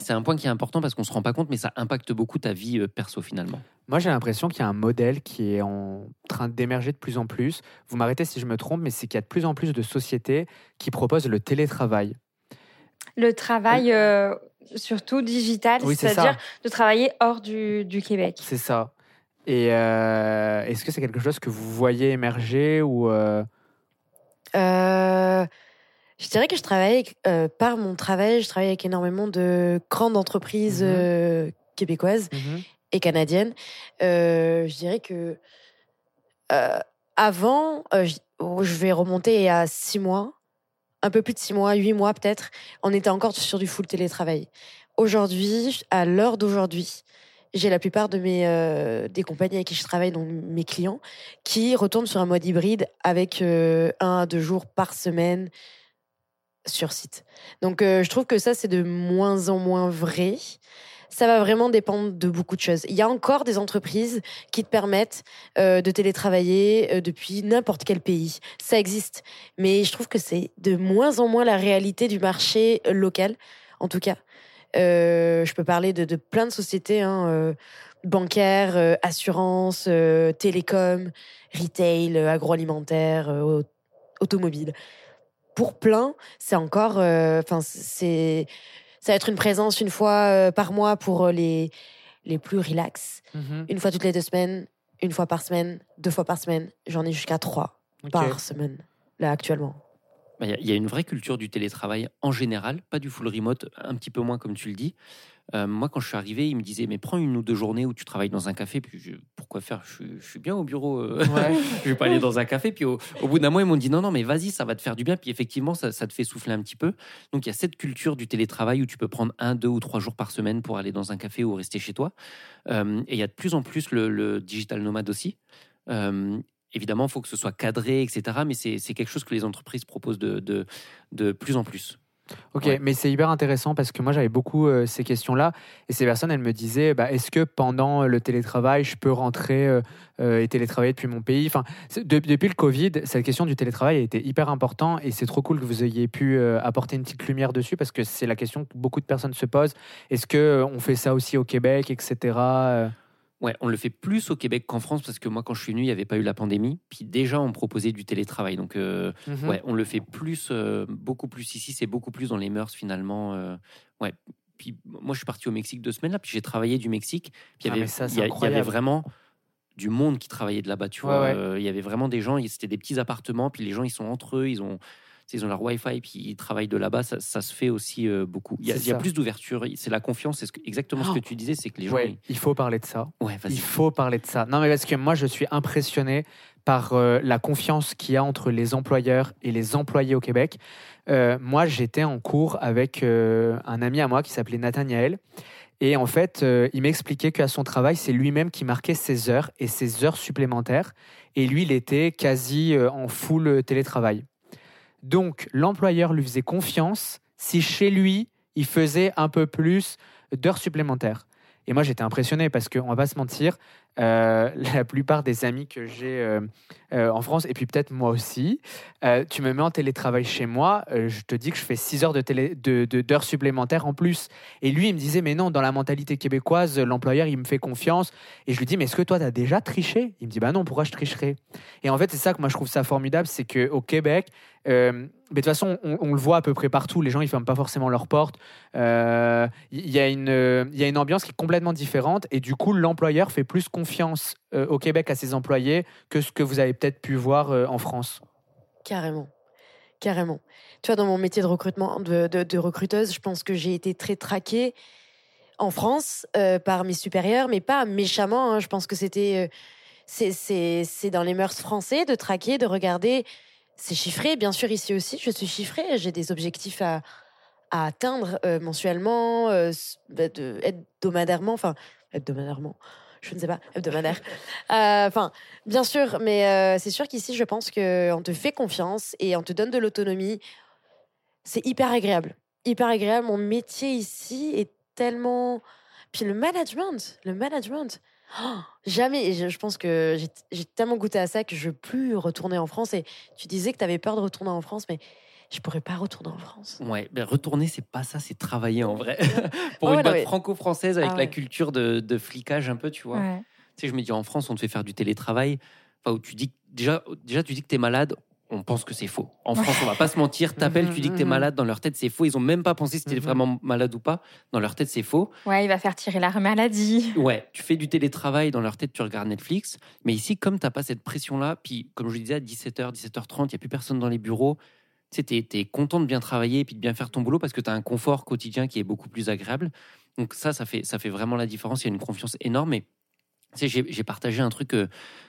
C'est un point qui est important parce qu'on se rend pas compte, mais ça impacte beaucoup ta vie euh, perso finalement. Moi, j'ai l'impression qu'il y a un modèle qui est en train d'émerger de plus en plus. Vous m'arrêtez si je me trompe, mais c'est qu'il y a de plus en plus de sociétés qui proposent le télétravail. Le travail, euh, surtout digital, Oui, c'est-à-dire de travailler hors du, du Québec. C'est ça. Et euh, est-ce que c'est quelque chose que vous voyez émerger ou euh, Euh, je dirais que je travaille par mon travail, je travaille avec énormément de grandes entreprises Mhm. québécoises et canadiennes. Je dirais que avant, oh, je vais remonter à six mois, un peu plus de six mois, huit mois peut-être, on était encore sur du full télétravail. Aujourd'hui, à l'heure d'aujourd'hui, j'ai la plupart de mes euh, des compagnies avec qui je travaille, donc mes clients, qui retournent sur un mode hybride avec euh, un à deux jours par semaine sur site. Donc euh, je trouve que ça c'est de moins en moins vrai. Ça va vraiment dépendre de beaucoup de choses. Il y a encore des entreprises qui te permettent de télétravailler depuis n'importe quel pays. Ça existe. Mais je trouve que c'est de moins en moins la réalité du marché local, en tout cas. Euh, je peux parler de, de plein de sociétés hein, euh, bancaires, euh, assurances, télécom, retail, agroalimentaire, au- automobile. Pour plein, c'est encore, enfin c'est, ça va être une présence une fois par mois pour les les plus relax, une fois toutes les deux semaines, une fois par semaine, deux fois par semaine. J'en ai jusqu'à trois par semaine là actuellement. Bah, Il y, a- il une vraie culture du télétravail en général, pas du full remote, un petit peu moins comme tu le dis. Euh, moi, quand je suis arrivé, ils me disaient Mais prends une ou deux journées où tu travailles dans un café. Puis je, pourquoi faire? Je, suis- je suis bien au bureau. euh, Ouais. je vais pas aller dans un café. Puis au, au bout d'un mois, ils m'ont dit non, non, mais vas-y, ça va te faire du bien. Puis effectivement, ça, ça te fait souffler un petit peu. Donc il y a cette culture du télétravail où tu peux prendre un, deux ou trois jours par semaine pour aller dans un café ou rester chez toi. Euh, et il y a de plus en plus le, le digital nomade aussi. Euh, évidemment, il faut que ce soit cadré, etc. Mais c'est quelque chose que les entreprises proposent de, de, de plus en plus. Ok, Ouais. mais c'est hyper intéressant parce que moi j'avais beaucoup euh, ces questions-là et ces personnes elles me disaient bah, est-ce que pendant le télétravail je peux rentrer euh, euh, et télétravailler depuis mon pays? Enfin, c'est- de- depuis le Covid, cette question du télétravail a été hyper important et c'est trop cool que vous ayez pu euh, apporter une petite lumière dessus parce que c'est la question que beaucoup de personnes se posent. Est-ce que euh, on fait ça aussi au Québec, etc. Ouais, on le fait plus au Québec qu'en France parce que moi, quand je suis venu, il n'y avait pas eu la pandémie. Puis déjà, on me proposait du télétravail. Donc, euh, Mhm. ouais, on le fait plus, euh, beaucoup plus ici. C'est beaucoup plus dans les mœurs finalement. euh, ouais. Puis moi, je suis parti au Mexique deux semaines là. Puis j'ai travaillé du Mexique. Puis il y Ah, avait, mais ça, il c'est y a- il y avait vraiment du monde qui travaillait de là-bas. Tu Ouais, vois, ouais. Il y avait vraiment des gens. C'était des petits appartements. Puis les gens, ils sont entre eux. Ils ont, ils ont leur Wi-Fi. Puis ils travaillent de là-bas. Ça, ça se fait aussi euh, beaucoup. Il y a, C'est il y a ça. plus d'ouverture. C'est la confiance. C'est ce exactement ce que tu disais. C'est que les gens. Ouais, il faut parler de ça. Ouais. Il faut parler de ça. Non, mais parce que moi, je suis impressionné par euh, la confiance qu'il y a entre les employeurs et les employés au Québec. Euh, moi, j'étais en cours avec un ami à moi qui s'appelait Nathaniel. Et en fait, euh, il m'expliquait qu'à son travail, c'est lui-même qui marquait ses heures et ses heures supplémentaires. Et lui, il était quasi euh, en full télétravail. Donc, l'employeur lui faisait confiance si chez lui, il faisait un peu plus d'heures supplémentaires. Et moi, j'étais impressionné parce qu'on va pas se mentir, euh, la plupart des amis que j'ai euh, euh, en France, et puis peut-être moi aussi, euh, tu me mets en télétravail chez moi, euh, je te dis que je fais 6 heures de télé, de, d'heures supplémentaires en plus. Et lui, il me disait, mais non, dans la mentalité québécoise, l'employeur, il me fait confiance. Et je lui dis, mais est-ce que toi, tu as déjà triché? Il me dit, bah non, pourquoi je tricherais? Et en fait, c'est ça que moi, je trouve ça formidable, c'est qu'au Québec, mais de toute façon, on, le voit à peu près partout, les gens, ils ferment pas forcément leurs portes. Il y, a une, y a une ambiance qui est complètement différente. Et du coup, l'employeur fait plus confiance au Québec à ses employés que ce que vous avez peut-être pu voir euh, en France. Carrément. Carrément. Tu vois, dans mon métier de recrutement, de, recruteuse, je pense que j'ai été très traquée en France euh, par mes supérieurs, mais pas méchamment. hein. Je pense que c'était. euh, c'est- dans les mœurs français de traquer, de regarder. C'est chiffré, bien sûr, ici aussi, je suis chiffrée. J'ai des objectifs à, atteindre mensuellement, bah, hebdomadairement, enfin, hebdomadairement. Je ne sais pas, hebdomadaire. Euh, Enfin, bien sûr, mais euh, c'est sûr qu'ici, je pense qu'on te fait confiance et on te donne de l'autonomie. C'est hyper agréable. Hyper agréable. Mon métier ici est tellement. Puis le management, le management. Oh, jamais. Je, pense que j'ai- j'ai tellement goûté à ça que je veux plus retourner en France. Et tu disais que tu avais peur de retourner en France, mais je pourrais pas retourner en France. Ouais, ben retourner, c'est pas ça, c'est travailler en vrai. Pour Ouais, une boîte franco-française avec Ah la culture de, de flicage un peu, tu vois. Ouais. Tu sais, je me dis en France, on te fait faire du télétravail. Enfin, où tu dis déjà, déjà, tu dis que tu es malade. On pense que c'est faux. En France, on va pas se mentir. T'appelles, tu dis que t'es Mhm. malade. Dans leur tête, c'est faux. Ils ont même pas pensé si t'étais vraiment malade ou pas. Dans leur tête, c'est faux. Ouais, il va faire tirer la maladie. Ouais, tu fais du télétravail. Dans leur tête, tu regardes Netflix. Mais ici, comme t'as pas cette pression-là, puis comme je disais, à 17h, 17h30, il y a plus personne dans les bureaux. Tu es content de bien travailler et puis de bien faire ton boulot parce que tu as un confort quotidien qui est beaucoup plus agréable. Donc ça, ça fait, ça fait vraiment la différence. Il y a une confiance énorme. Et tu sais, j'ai partagé un truc euh,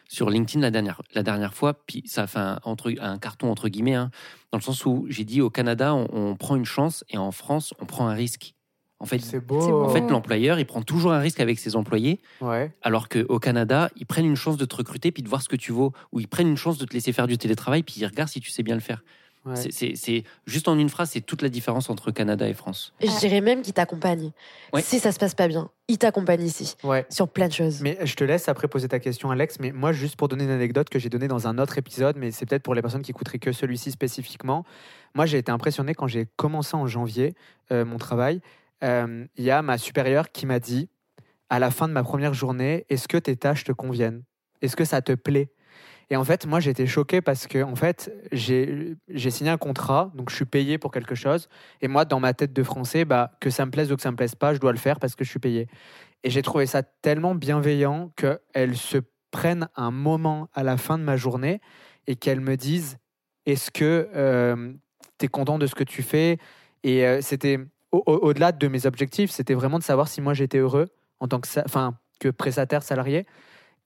sur LinkedIn la dernière, la dernière fois, puis ça a fait un, entre, un carton entre guillemets, hein, dans le sens où j'ai dit au Canada, on, on prend une chance et en France, on prend un risque. En fait, beau. en fait l'employeur, il prend toujours un risque avec ses employés. ouais. Alors qu'au Canada, ils prennent une chance de te recruter puis de voir ce que tu vaux, ou ils prennent une chance de te laisser faire du télétravail puis ils regardent si tu sais bien le faire. Ouais. C'est- juste en une phrase, c'est toute la différence entre Canada et France. Et je dirais même qu'ils t'accompagnent. Ouais. Si ça se passe pas bien, ils t'accompagnent ici Ouais. sur plein de choses. Mais je te laisse après poser ta question, Alex. Mais moi, juste pour donner une anecdote que j'ai donnée dans un autre épisode, mais c'est peut-être pour les personnes qui écouteraient que celui-ci spécifiquement. Moi, j'ai été impressionné quand j'ai commencé en janvier euh, mon travail. Euh, Il y a ma supérieure qui m'a dit, à la fin de ma première journée, est-ce que tes tâches te conviennent? Est-ce que ça te plaît? Et en fait, moi, j'étais choqué parce que, en fait, j'ai signé un contrat, donc je suis payé pour quelque chose. Et moi, dans ma tête de français, bah, que ça me plaise ou que ça me plaise pas, je dois le faire parce que je suis payé. Et j'ai trouvé ça tellement bienveillant qu'elles se prennent un moment à la fin de ma journée et qu'elles me disent est-ce que tu es content de ce que tu fais? Et euh, c'était au- au- au-delà de mes objectifs, c'était vraiment de savoir si moi j'étais heureux en tant que, que prestataire salarié.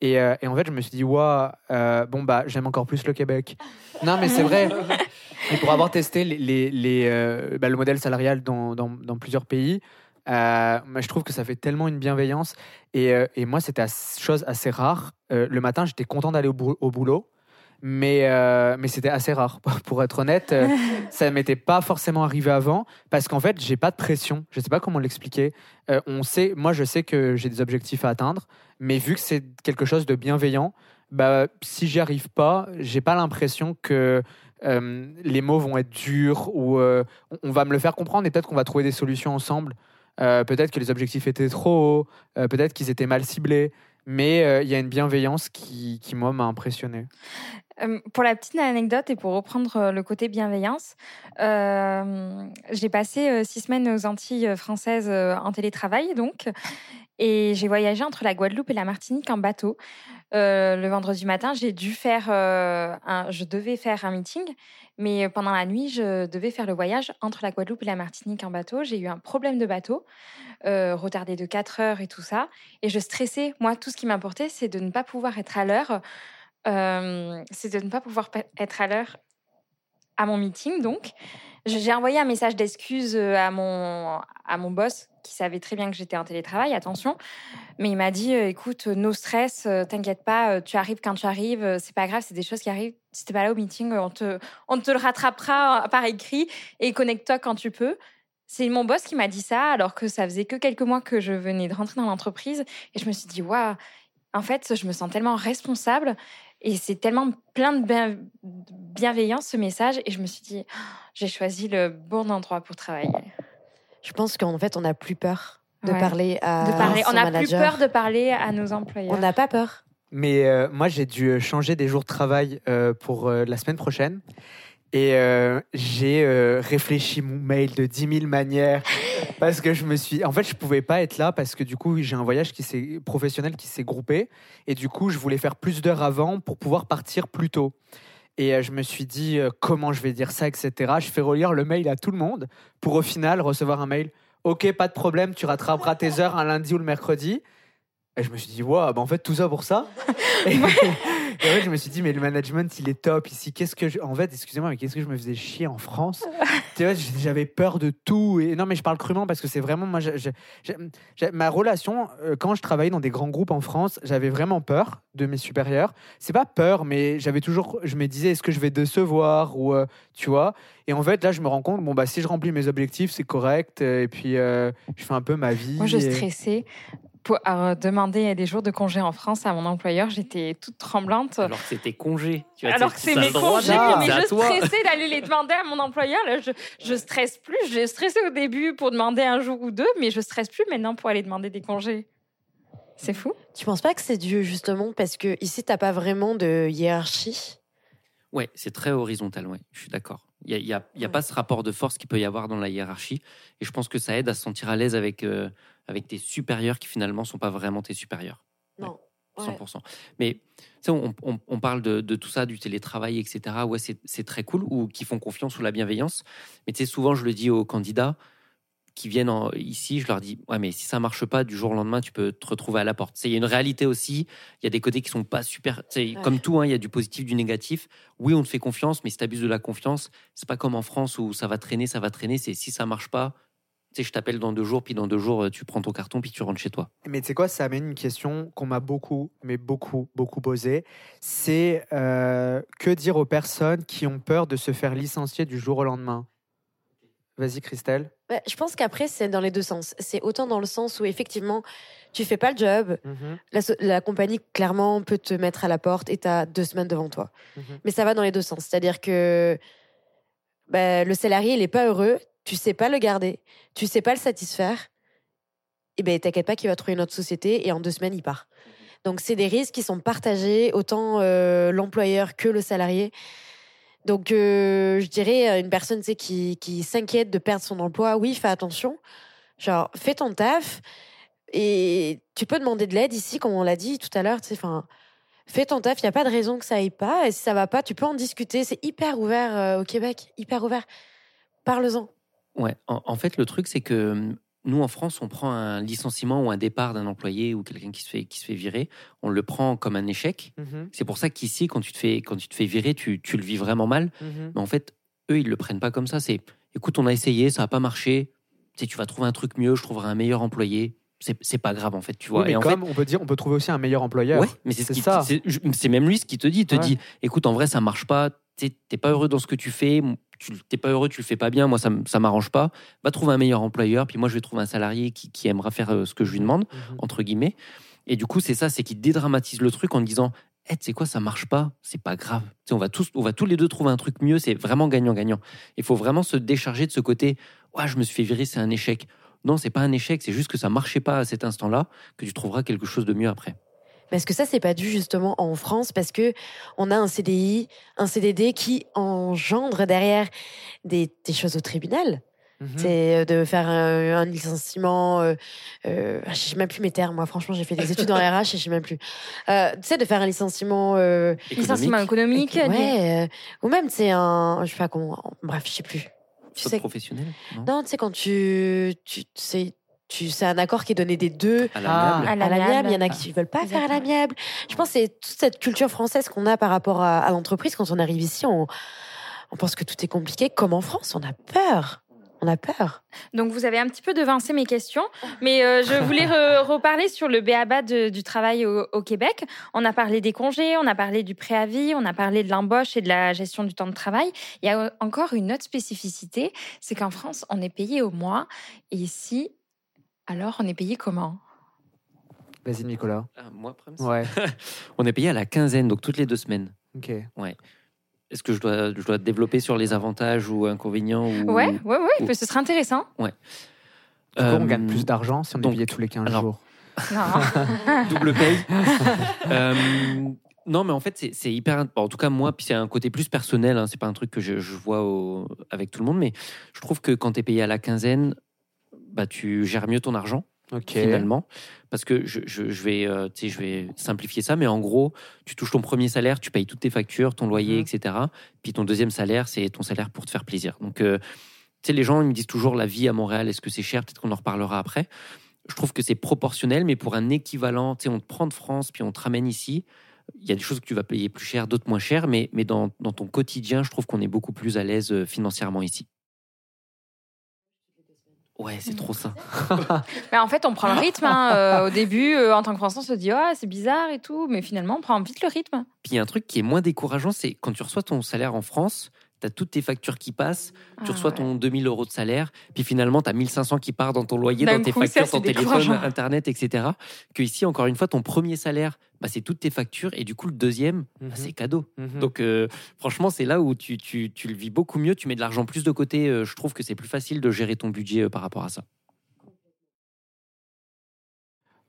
Et, euh, et en fait, je me suis dit, waouh, bon, bah, j'aime encore plus le Québec. Non, mais c'est vrai. Et pour avoir testé les, les- les, euh, bah, le modèle salarial dans, dans- dans plusieurs pays, euh, je trouve que ça fait tellement une bienveillance. Et, euh, et moi, c'était chose assez rare. Le matin, j'étais content d'aller au boulot. Mais, euh, mais c'était assez rare, pour être honnête. Euh, ça ne m'était pas forcément arrivé avant parce qu'en fait, j'ai pas de pression. Je sais pas comment l'expliquer. Euh, on sait, moi, je sais que j'ai des objectifs à atteindre, mais vu que c'est quelque chose de bienveillant, bah, si j'y arrive pas, j'ai pas l'impression que les mots vont être durs ou on- va me le faire comprendre et peut-être qu'on va trouver des solutions ensemble. Peut-être que les objectifs étaient trop hauts, peut-être qu'ils étaient mal ciblés, mais euh, il y a une bienveillance qui, qui moi, m'a impressionné. Pour la petite anecdote et pour reprendre euh, le côté bienveillance, euh, j'ai passé six semaines aux Antilles françaises en télétravail, donc, et j'ai voyagé entre la Guadeloupe et la Martinique en bateau. Euh, le vendredi matin, j'ai dû faire, euh, je devais faire un meeting, mais pendant la nuit, je devais faire le voyage entre la Guadeloupe et la Martinique en bateau. J'ai eu un problème de bateau, euh, retardé de 4 heures et tout ça, et je stressais. Moi, tout ce qui m'importait, c'est de ne pas pouvoir être à l'heure c'est de ne pas pouvoir être à l'heure à mon meeting. Donc, j'ai envoyé un message d'excuse euh, à mon, à mon boss qui savait très bien que j'étais en télétravail, attention. Mais il m'a dit, euh, écoute, euh, no stress, t'inquiète pas, tu arrives quand tu arrives, c'est pas grave, c'est des choses qui arrivent. Si t'es pas là au meeting, on te, on te le rattrapera par écrit et connecte-toi quand tu peux. C'est mon boss qui m'a dit ça, alors que ça faisait que quelques mois que je venais de rentrer dans l'entreprise. Et je me suis dit, waouh, en fait, je me sens tellement responsable et c'est tellement plein de bien- bienveillance ce message. Et je me suis dit, Oh, j'ai choisi le bon endroit pour travailler. Je pense qu'en fait, on n'a plus peur de Ouais. parler à De parler. son On n'a plus peur de parler à nos employeurs. On n'a pas peur. Mais euh, moi, j'ai dû euh, changer des jours de travail euh, pour euh, la semaine prochaine. Et euh, j'ai euh, réfléchi mon mail de 10 000 manières parce que je me suis. En fait, je pouvais pas être là parce que du coup, j'ai un voyage qui s'est professionnel qui s'est groupé et du coup, je voulais faire plus d'heures avant pour pouvoir partir plus tôt. Et euh, je me suis dit euh, comment je vais dire ça, etc. Je fais relire le mail à tout le monde pour au final recevoir un mail. Ok, pas de problème, tu rattraperas tes heures un lundi ou le mercredi. Et je me suis dit, waouh, bah en fait, tout ça pour ça. et, Et en fait, je me suis dit, mais le management, il est top ici. Qu'est-ce que je... En fait, excusez-moi, mais qu'est-ce que je me faisais chier en France? Tu vois, j'avais peur de tout. Et non, mais je parle crûment parce que c'est vraiment moi. je- je- ma relation, euh, quand je travaillais dans des grands groupes en France, j'avais vraiment peur de mes supérieurs. C'est pas peur, mais j'avais toujours. Je me disais, est-ce que je vais décevoir ou euh, tu vois? Et en fait, là, je me rends compte, bon bah, si je remplis mes objectifs, c'est correct. euh, Et puis, euh, je fais un peu ma vie. Moi, je et- stressais pour demander des jours de congé en France à mon employeur. J'étais toute tremblante. Alors que c'était congé. Tu vois, Alors que c'est mes congés, mais je stressais d'aller les demander à mon employeur. Là, je, je stresse plus. J'ai stressé au début pour demander un jour ou deux, mais je stresse plus maintenant pour aller demander des congés. C'est fou. Tu penses pas que c'est dû justement parce que ici t'as pas vraiment de hiérarchie? Ouais, c'est très horizontal, ouais, je suis d'accord. Il n'y a, y a- il y a pas ce rapport de force qu'il peut y avoir dans la hiérarchie. Et je pense que ça aide à se sentir à l'aise avec, euh, avec tes supérieurs qui finalement sont pas vraiment tes supérieurs. Non. Ouais. 100%. Mais on, on- on parle de, de tout ça, du télétravail, etc. Ouais, c'est très cool, ou qui font confiance ou la bienveillance. Mais tu sais, souvent, je le dis aux candidats qui viennent en- ici, je leur dis Ouais, mais si ça marche pas du jour au lendemain, tu peux te retrouver à la porte. Il y a une réalité aussi, il y a des côtés qui sont pas super. Ouais. Comme tout, hein, il y a du positif, du négatif. Oui, on te fait confiance, mais si tu abuses de la confiance, c'est pas comme en France où ça va traîner, ça va traîner. C'est si ça marche pas, tu sais, je t'appelle dans deux jours, puis dans deux jours, tu prends ton carton, puis tu rentres chez toi. Mais tu sais quoi, ça amène une question qu'on m'a beaucoup, mais beaucoup, beaucoup posée. C'est euh, que dire aux personnes qui ont peur de se faire licencier du jour au lendemain? Vas-y, Christelle. Ouais, je pense qu'après c'est dans les deux sens. C'est autant dans le sens où effectivement tu fais pas le job, Mhm, la, so- la compagnie clairement peut te mettre à la porte et t'as deux semaines devant toi. mhm. Mais ça va dans les deux sens. C'est-à-dire que bah, le salarié, il est pas heureux, tu sais pas le garder, tu sais pas le satisfaire, et ben t'inquiète pas qu'il va trouver une autre société et en deux semaines, il part. Donc, c'est des risques qui sont partagés, autant euh, l'employeur que le salarié. Donc, euh, je dirais à une personne qui, qui s'inquiète de perdre son emploi, oui, fais attention. Genre, fais ton taf. Et tu peux demander de l'aide ici, comme on l'a dit tout à l'heure. fais ton taf, il n'y a pas de raison que ça aille pas. Et si ça va pas, tu peux en discuter. C'est hyper ouvert euh, au Québec, hyper ouvert. Parle-en. Ouais, en, en fait, le truc, c'est que hum, nous, en France, on prend un licenciement ou un départ d'un employé ou quelqu'un qui se fait, qui se fait virer, on le prend comme un échec. Mhm, C'est pour ça qu'ici, quand tu te fais, quand tu te fais virer, tu, tu le vis vraiment mal. mhm. Mais en fait, eux, ils le prennent pas comme ça. C'est, écoute, on a essayé, ça n'a pas marché. Tu sais, tu vas trouver un truc mieux, je trouverai un meilleur employé. C'est, pas grave, en fait, tu vois. Oui, mais Et en comme on peut dire, on peut trouver aussi un meilleur employeur. Ouais, mais c'est ce ça. c'est même lui ce qui te dit. Il te Ouais. dit, écoute, en vrai, ça marche pas. T'es pas heureux dans ce que tu fais. Tu t'es pas heureux, tu le fais pas bien. Moi, ça, ça m'arrange pas. Va trouver un meilleur employeur. Puis moi, je vais trouver un salarié qui, qui aimera faire euh, ce que je lui demande Mhm. entre guillemets. Et du coup, c'est ça, c'est qu'il dédramatise le truc en disant, Eh, tu sais quoi, ça marche pas, c'est pas grave. On va tous, on va tous les deux trouver un truc mieux. C'est vraiment gagnant-gagnant. Il faut vraiment se décharger de ce côté. Ouais, je me suis fait virer, c'est un échec. Non, c'est pas un échec. C'est juste que ça marchait pas à cet instant-là, que tu trouveras quelque chose de mieux après. Mais est-ce que ça, c'est pas dû justement en France parce que on a un CDI, un CDD qui engendre derrière des, des choses au tribunal Mhm. C'est euh, de faire un, un licenciement. Euh, euh, je sais même plus mes termes, moi. Franchement, j'ai fait des études en RH et je sais même plus. Euh, tu sais, de faire un licenciement. Euh, Licenciement économique. éco- ouais, euh, ou même, c'est un. Je sais pas comment. Bref, je sais plus. Tu sais, professionnelle non? Non, tu sais, quand tu. tu tu, c'est un accord qui est donné des deux. À l'amiable. Il y en a qui ne veulent pas faire à l'amiable. Je pense que c'est toute cette culture française qu'on a par rapport à, à l'entreprise. Quand on arrive ici, on, on pense que tout est compliqué. Comme en France, on a peur. On a peur. Donc, vous avez un petit peu devancé mes questions, mais euh, je voulais re- reparler sur le béaba du travail au, au Québec. On a parlé des congés, on a parlé du préavis, on a parlé de l'embauche et de la gestion du temps de travail. Il y a encore une autre spécificité, c'est qu'en France, on est payé au mois, et ici, alors, on est payé comment? Vas-y, Nicolas. Ah, moi, Ouais, On est payé à la quinzaine, donc toutes les deux semaines. ok. Est-ce que je dois, je dois développer sur les avantages ou inconvénients ou... Ouais, ouais, ouais, ou- ce serait intéressant. Du coup, on Euh, gagne plus d'argent si on est donc, payé tous les 15 alors, jours. Non. double paye. Euh, non, mais en fait, c'est- c'est hyper. bon, en tout cas, moi, puis c'est un côté plus personnel. Hein, c'est pas un truc que je, je vois au- avec tout le monde, mais je trouve que quand tu es payé à la quinzaine, bah, tu gères mieux ton argent finalement. Parce que je, je- je vais, euh, je vais simplifier ça, mais en gros, tu touches ton premier salaire, tu payes toutes tes factures, ton loyer, Mhm. etc. Puis ton deuxième salaire, c'est ton salaire pour te faire plaisir. Donc, euh, tu sais, les gens ils me disent toujours la vie à Montréal, est-ce que c'est cher? Peut-être qu'on en reparlera après. Je trouve que c'est proportionnel, mais pour un équivalent, tu sais, on te prend de France, puis on te ramène ici. il y a des choses que tu vas payer plus cher, d'autres moins cher, mais, mais dans, dans ton quotidien, je trouve qu'on est beaucoup plus à l'aise euh, financièrement ici. Ouais, c'est trop ça. Mais en fait, on prend le rythme. hein. Euh, au début, euh, en tant que Français, on se dit ah c'est bizarre et tout, mais finalement, on prend vite le rythme. Puis il y a un truc qui est moins décourageant, c'est quand tu reçois ton salaire en France, tu as toutes tes factures qui passent, tu Ah, reçois ouais. ton 2000 euros de salaire, puis finalement, tu as 1500 qui part dans ton loyer, D'un dans tes coup, factures, ton téléphone. Internet, etc. Que ici, encore une fois, ton premier salaire, bah, c'est toutes tes factures, et du coup, le deuxième, bah, Mhm. c'est cadeau. Mhm. Donc, euh, franchement, c'est là où tu, tu- tu le vis beaucoup mieux, tu mets de l'argent plus de côté. euh, je trouve que c'est plus facile de gérer ton budget euh, par rapport à ça.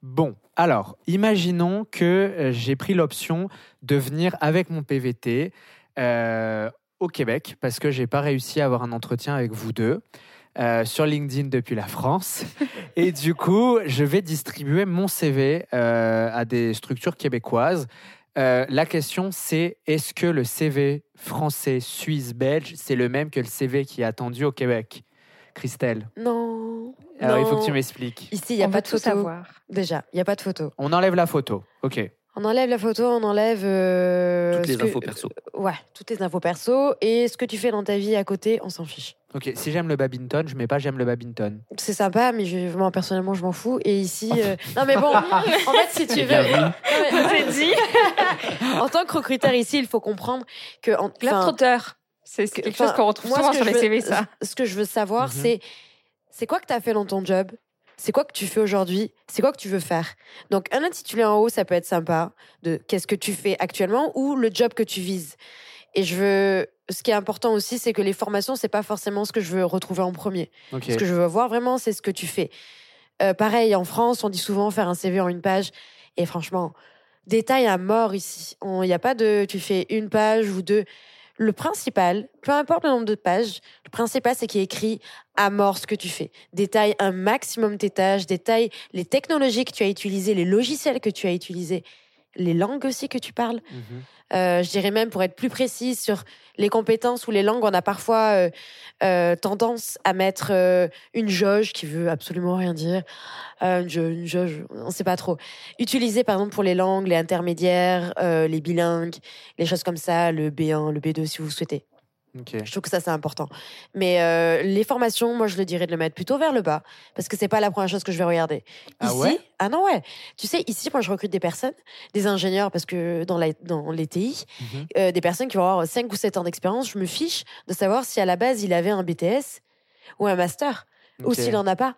Bon, alors, imaginons que j'ai pris l'option de venir avec mon PVT euh, au Québec parce que j'ai pas réussi à avoir un entretien avec vous deux euh, sur LinkedIn depuis la France. Et du coup, je vais distribuer mon CV euh, à des structures québécoises. Euh, la question, c'est est-ce que le CV français, suisse, belge, c'est le même que le CV qui est attendu au Québec? Christelle Non. Alors, il faut que tu m'expliques. Ici, il n'y a on pas de tout photo. savoir. Déjà, il n'y a pas de photo. On enlève la photo. OK. On enlève la photo, on enlève. euh, Toutes les que- infos perso. Ouais, toutes les infos perso. Et ce que tu fais dans ta vie à côté, on s'en fiche. Ok, si j'aime le badminton, je mets pas j'aime le badminton. C'est sympa, mais je, moi, personnellement, je m'en fous. Et ici. euh, Non, mais bon, en fait, si tu veux. C'est dit. en tant que recruteur ici, il faut comprendre que. en-. C'est que- quelque chose qu'on retrouve moi, souvent sur que les CV, ça. Ce que je veux savoir, Mhm. c'est c'est quoi que tu as fait dans ton job? C'est quoi que tu fais aujourd'hui? C'est quoi que tu veux faire? Donc, un intitulé en haut, ça peut être sympa de qu'est-ce que tu fais actuellement ou le job que tu vises. Et je veux. Ce qui est important aussi, c'est que les formations, c'est pas forcément ce que je veux retrouver en premier. Ce que je veux voir vraiment, c'est ce que tu fais. Euh, pareil, en France, on dit souvent faire un CV en une page. Et franchement, détail à mort ici. Il n'y a pas de tu fais une page ou deux. Le principal, peu importe le nombre de pages, le principal, c'est qu'il est écrit à mort ce que tu fais. Détaille un maximum tes tâches, détaille les technologies que tu as utilisées, les logiciels que tu as utilisés, les langues aussi que tu parles. Mhm. Euh, je dirais même pour être plus précise sur les compétences ou les langues, on a parfois euh, euh, tendance à mettre une jauge qui veut absolument rien dire. Une, jauge, une jauge, on ne sait pas trop. Utiliser par exemple pour les langues, les intermédiaires, les bilingues, les choses comme ça, le B1, le B2 si vous souhaitez. Je trouve que ça c'est important. Mais euh, les formations, moi je le dirais de le mettre plutôt vers le bas parce que c'est pas la première chose que je vais regarder. Ah Ici, ouais? Ah non ouais. Tu sais ici moi je recrute des personnes, des ingénieurs parce que dans la dans les TI, Mhm. euh, des personnes qui vont avoir 5 ou 7 ans d'expérience, je me fiche de savoir si à la base il avait un BTS ou un master ou s'il en a pas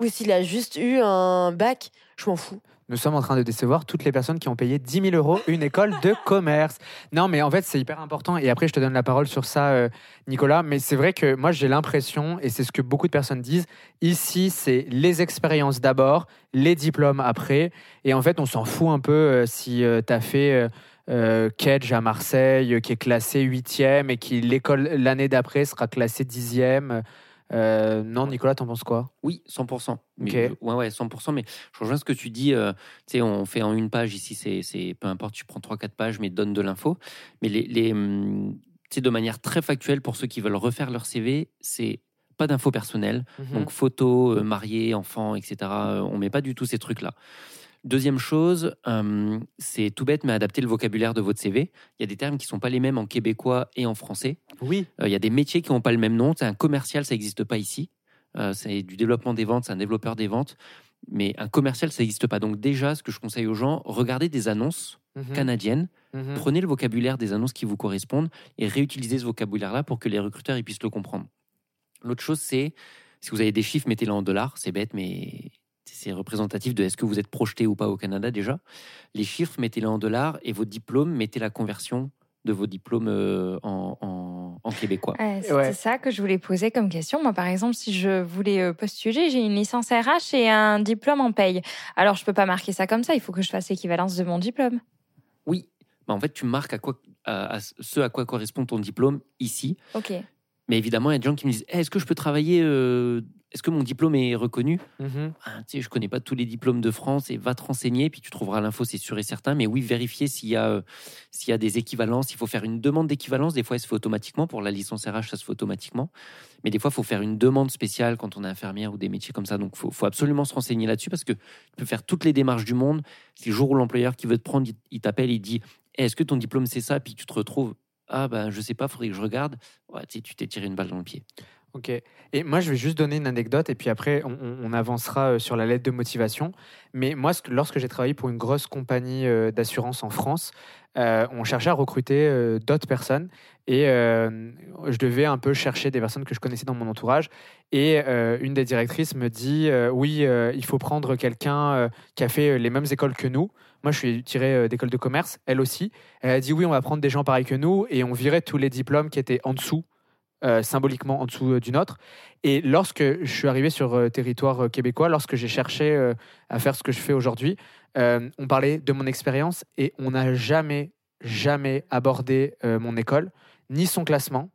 ou s'il a juste eu un bac, je m'en fous. Nous sommes en train de décevoir toutes les personnes qui ont payé 10 000 euros une école de commerce. Non, mais en fait, c'est hyper important. Et après, je te donne la parole sur ça, euh, Nicolas. Mais c'est vrai que moi, j'ai l'impression, et c'est ce que beaucoup de personnes disent, ici, c'est les expériences d'abord, les diplômes après. Et en fait, on s'en fout un peu euh, si tu as fait euh, euh, Kedge à Marseille, euh, qui est classé 8e, et qui l'école l'année d'après sera classé 10e. Euh, non, Nicolas, t'en penses quoi? Oui, 100%. Mais, Ok. je- ouais, ouais, 100%. Mais je rejoins ce que tu dis. euh, tu sais, on fait en une page ici, c'est, c'est peu importe, tu prends 3-4 pages, mais donne de l'info. Mais les, les, hum, de manière très factuelle, pour ceux qui veulent refaire leur CV, c'est pas d'infos personnelles. Mhm. Donc photos, euh, mariés, enfants, etc. on met pas du tout ces trucs-là. Deuxième chose, euh, c'est tout bête, mais adapter le vocabulaire de votre CV. Il y a des termes qui sont pas les mêmes en québécois et en français. Oui. Euh, il y a des métiers qui n'ont pas le même nom. C'est un commercial, ça n'existe pas ici. Euh, c'est du développement des ventes, c'est un développeur des ventes. Mais un commercial, ça n'existe pas. Donc déjà, ce que je conseille aux gens, regardez des annonces Mhm. canadiennes, Mhm. prenez le vocabulaire des annonces qui vous correspondent et réutilisez ce vocabulaire-là pour que les recruteurs ils puissent le comprendre. L'autre chose, c'est, si vous avez des chiffres, mettez-les en dollars. C'est bête, mais c'est représentatif de est-ce que vous êtes projeté ou pas au Canada déjà. Les chiffres, mettez-les en dollars et vos diplômes, mettez la conversion de vos diplômes euh, en, en- en québécois. Ouais, C'était Ouais. ça que je voulais poser comme question. Moi, par exemple, si je voulais euh, postuler, j'ai une licence RH et un diplôme en paye. Alors, je peux pas marquer ça comme ça. Il faut que je fasse l'équivalence de mon diplôme. Oui, bah, en fait, tu marques à, quoi, à, à ce à quoi correspond ton diplôme ici. Ok. Mais évidemment, il y a des gens qui me disent Eh, Est-ce que je peux travailler euh, est-ce que mon diplôme est reconnu ah, Tu sais, je connais pas tous les diplômes de France et va te renseigner, puis tu trouveras l'info, c'est sûr et certain. Mais oui, vérifier s'il y a euh, s'il y a des équivalences. Il faut faire une demande d'équivalence. Des fois, elle se fait automatiquement. Pour la licence RH, ça se fait automatiquement. Mais des fois, il faut faire une demande spéciale quand on est infirmière ou des métiers comme ça. Donc, il faut, faut absolument se renseigner là-dessus parce que tu peux faire toutes les démarches du monde. Si le jour où l'employeur qui veut te prendre, il, il t'appelle, il dit Eh, Est-ce que ton diplôme c'est ça? Puis tu te retrouves Ah, ben, je sais pas, faudrait que je regarde. Ouais, tu t'es tiré une balle dans le pied. Ok. Et moi, je vais juste donner une anecdote et puis après, on, avancera euh, sur la lettre de motivation. Mais moi, lorsque j'ai travaillé pour une grosse compagnie euh, d'assurance en France, euh, on cherchait à recruter d'autres personnes et je devais un peu chercher des personnes que je connaissais dans mon entourage. Et une des directrices me dit Oui, il faut prendre quelqu'un qui a fait les mêmes écoles que nous. Moi, je suis tiré d'école de commerce, elle aussi. Elle a dit Oui, on va prendre des gens pareils que nous et on virait tous les diplômes qui étaient en dessous euh, symboliquement en dessous euh, du nôtre. Et lorsque je suis arrivé sur euh, territoire euh, québécois, lorsque j'ai cherché euh, à faire ce que je fais aujourd'hui, on parlait de mon expérience et on n'a jamais, jamais abordé mon école, ni son classement.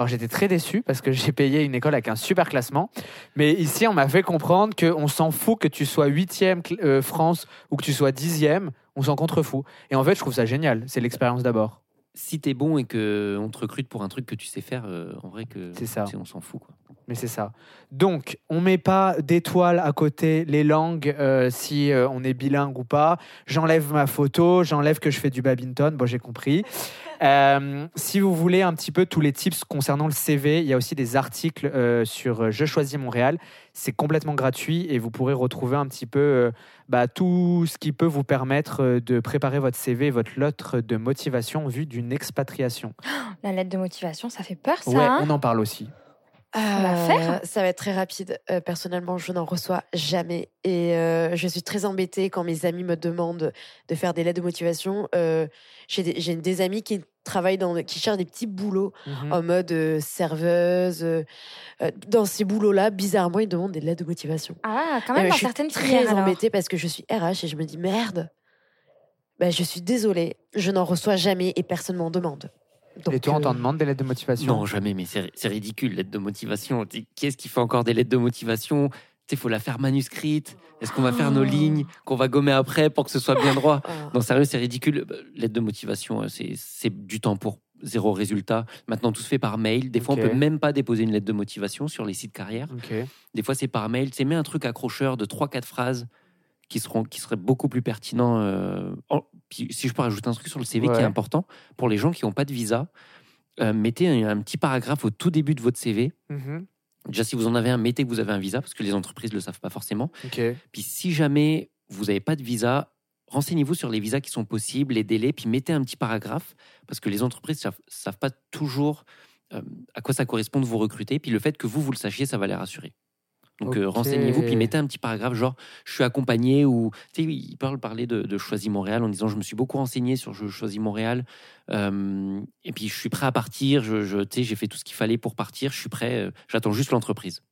Alors j'étais très déçu parce que j'ai payé une école avec un super classement. Mais ici, on m'a fait comprendre qu'on s'en fout que tu sois 8e euh, France ou que tu sois 10e, on s'en contrefout. Et en fait, je trouve ça génial. C'est l'expérience d'abord. Si t'es bon et que on te recrute pour un truc que tu sais faire, euh, en vrai que C'est ça. on s'en fout. Quoi. Mais c'est ça. Donc, on met pas d'étoiles à côté les langues euh, si euh, on est bilingue ou pas. J'enlève ma photo, j'enlève que je fais du badminton. Bon, j'ai compris. Euh, si vous voulez un petit peu tous les tips concernant le CV, il y a aussi des articles euh, sur euh, Je choisis Montréal. C'est complètement gratuit et vous pourrez retrouver un petit peu euh, bah, tout ce qui peut vous permettre euh, de préparer votre CV, et votre lettre de motivation vue d'une expatriation. La lettre de motivation, ça fait peur, ça. ouais, hein? on en parle aussi. Va faire. Euh, Ça va être très rapide. Euh, personnellement, je n'en reçois jamais. Et euh, je suis très embêtée quand mes amis me demandent de faire des lettres de motivation. Euh, J'ai des, j'ai des amis qui travaillent dans, qui cherchent des petits boulots Mhm. en mode euh, serveuse. euh, euh, dans ces boulots-là, bizarrement, ils demandent des lettres de motivation. Ah, quand même, dans je suis certaines très filières. alors. embêtée parce que je suis RH et je me dis merde. Ben, je suis désolée, je n'en reçois jamais et personne m'en demande. Donc, Et toi, on t'en demande des lettres de motivation? Non, jamais, mais c'est c'est ridicule, lettre de motivation. Qui est-ce qui fait encore des lettres de motivation? Il faut la faire manuscrite. Est-ce qu'on va faire nos Oh. lignes qu'on va gommer après pour que ce soit bien droit? Ah. Non, sérieux, c'est ridicule. Lettre de motivation, euh, c'est c'est du temps pour zéro résultat. Maintenant, tout se fait par mail. Des fois, on peut même pas déposer une lettre de motivation sur les sites carrières. Ok. Des fois, c'est par mail. Sais, mets un truc accrocheur de 3-4 phrases qui, seront, qui seraient beaucoup plus pertinents. euh, si je peux rajouter un truc sur le CV qui est important, pour les gens qui n'ont pas de visa, euh, mettez un, un petit paragraphe au tout début de votre CV. Mhm. Déjà, si vous en avez un, mettez que vous avez un visa, parce que les entreprises ne le savent pas forcément. Puis si jamais vous n'avez pas de visa, renseignez-vous sur les visas qui sont possibles, les délais, puis mettez un petit paragraphe, parce que les entreprises ne savent, savent pas toujours euh, à quoi ça correspond de vous recruter. Puis le fait que vous, vous le sachiez, ça va les rassurer. Donc euh, renseignez-vous, puis mettez un petit paragraphe genre je suis accompagné ou tu sais, ils peuvent parler de, de Choisis Montréal en disant je me suis beaucoup renseigné sur Je choisis Montréal euh, et puis je suis prêt à partir, je, je- tu sais, j'ai fait tout ce qu'il fallait pour partir, je suis prêt, euh, j'attends juste l'entreprise.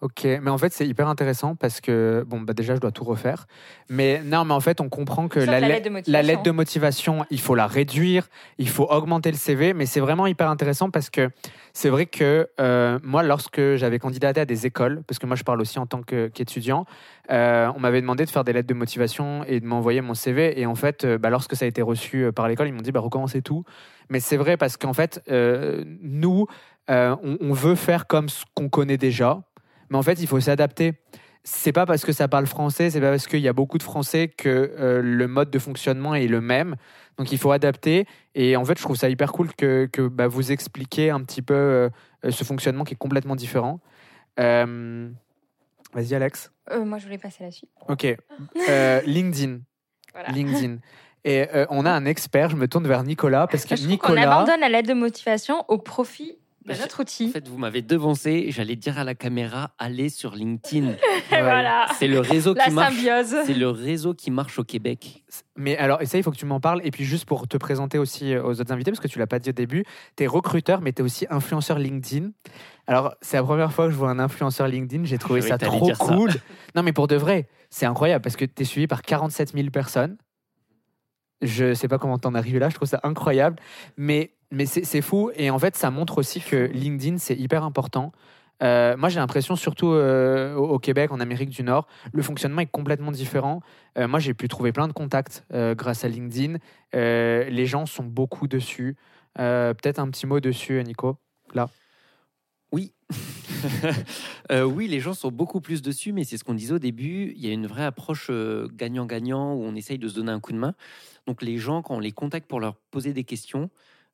Ok, mais en fait c'est hyper intéressant parce que bon bah déjà je dois tout refaire, mais non mais en fait on comprend que la, la let- lettre de la motivation. lettre de motivation. il faut la réduire, il faut augmenter le CV, mais c'est vraiment hyper intéressant parce que c'est vrai que euh, moi lorsque j'avais candidaté à des écoles, parce que moi je parle aussi en tant qu'étudiant, euh, on m'avait demandé de faire des lettres de motivation et de m'envoyer mon CV et en fait euh, bah, lorsque ça a été reçu par l'école ils m'ont dit bah recommencez tout, mais c'est vrai parce qu'en fait nous on, on veut faire comme ce qu'on connaît déjà mais en fait, il faut s'adapter. C'est pas parce que ça parle français, c'est pas parce qu'il y a beaucoup de français que euh, le mode de fonctionnement est le même. Donc il faut adapter. Et en fait, je trouve ça hyper cool que, que bah, vous expliquiez un petit peu euh, ce fonctionnement qui est complètement différent. Euh, Vas-y, Alex. Moi, je voulais passer la suite. Ok. LinkedIn. Voilà. LinkedIn. Et on a un expert. Je me tourne vers Nicolas parce que Je trouve qu'on Nicolas. abandonne la lettre de motivation au profit Bah, notre En outil. fait, vous m'avez devancé, j'allais dire à la caméra allez sur LinkedIn. Et Ouais. voilà. C'est le réseau La qui marche. symbiose. C'est le réseau qui marche au Québec. Mais alors, et ça, il faut que tu m'en parles. Et puis, juste pour te présenter aussi euh, aux autres invités, parce que tu l'as pas dit au début, tu es recruteur, mais tu es aussi influenceur LinkedIn. Alors, c'est la première fois que je vois un influenceur LinkedIn. J'ai trouvé ça trop ça. cool. non, mais pour de vrai, c'est incroyable parce que tu es suivi par 47 000 personnes. Je sais pas comment t'en es arrivé là, je trouve ça incroyable. Mais, mais c'est fou. Et en fait, ça montre aussi que LinkedIn, c'est hyper important. Euh, moi, j'ai l'impression, surtout euh, au Québec, en Amérique du Nord, le fonctionnement est complètement différent. Euh, moi, j'ai pu trouver plein de contacts grâce à LinkedIn. Les gens sont beaucoup dessus. Peut-être un petit mot dessus, Nico. Oui. Euh, oui, les gens sont beaucoup plus dessus, mais c'est ce qu'on disait au début. Il y a une vraie approche gagnant-gagnant où on essaye de se donner un coup de main. Donc les gens, quand on les contacte pour leur poser des questions,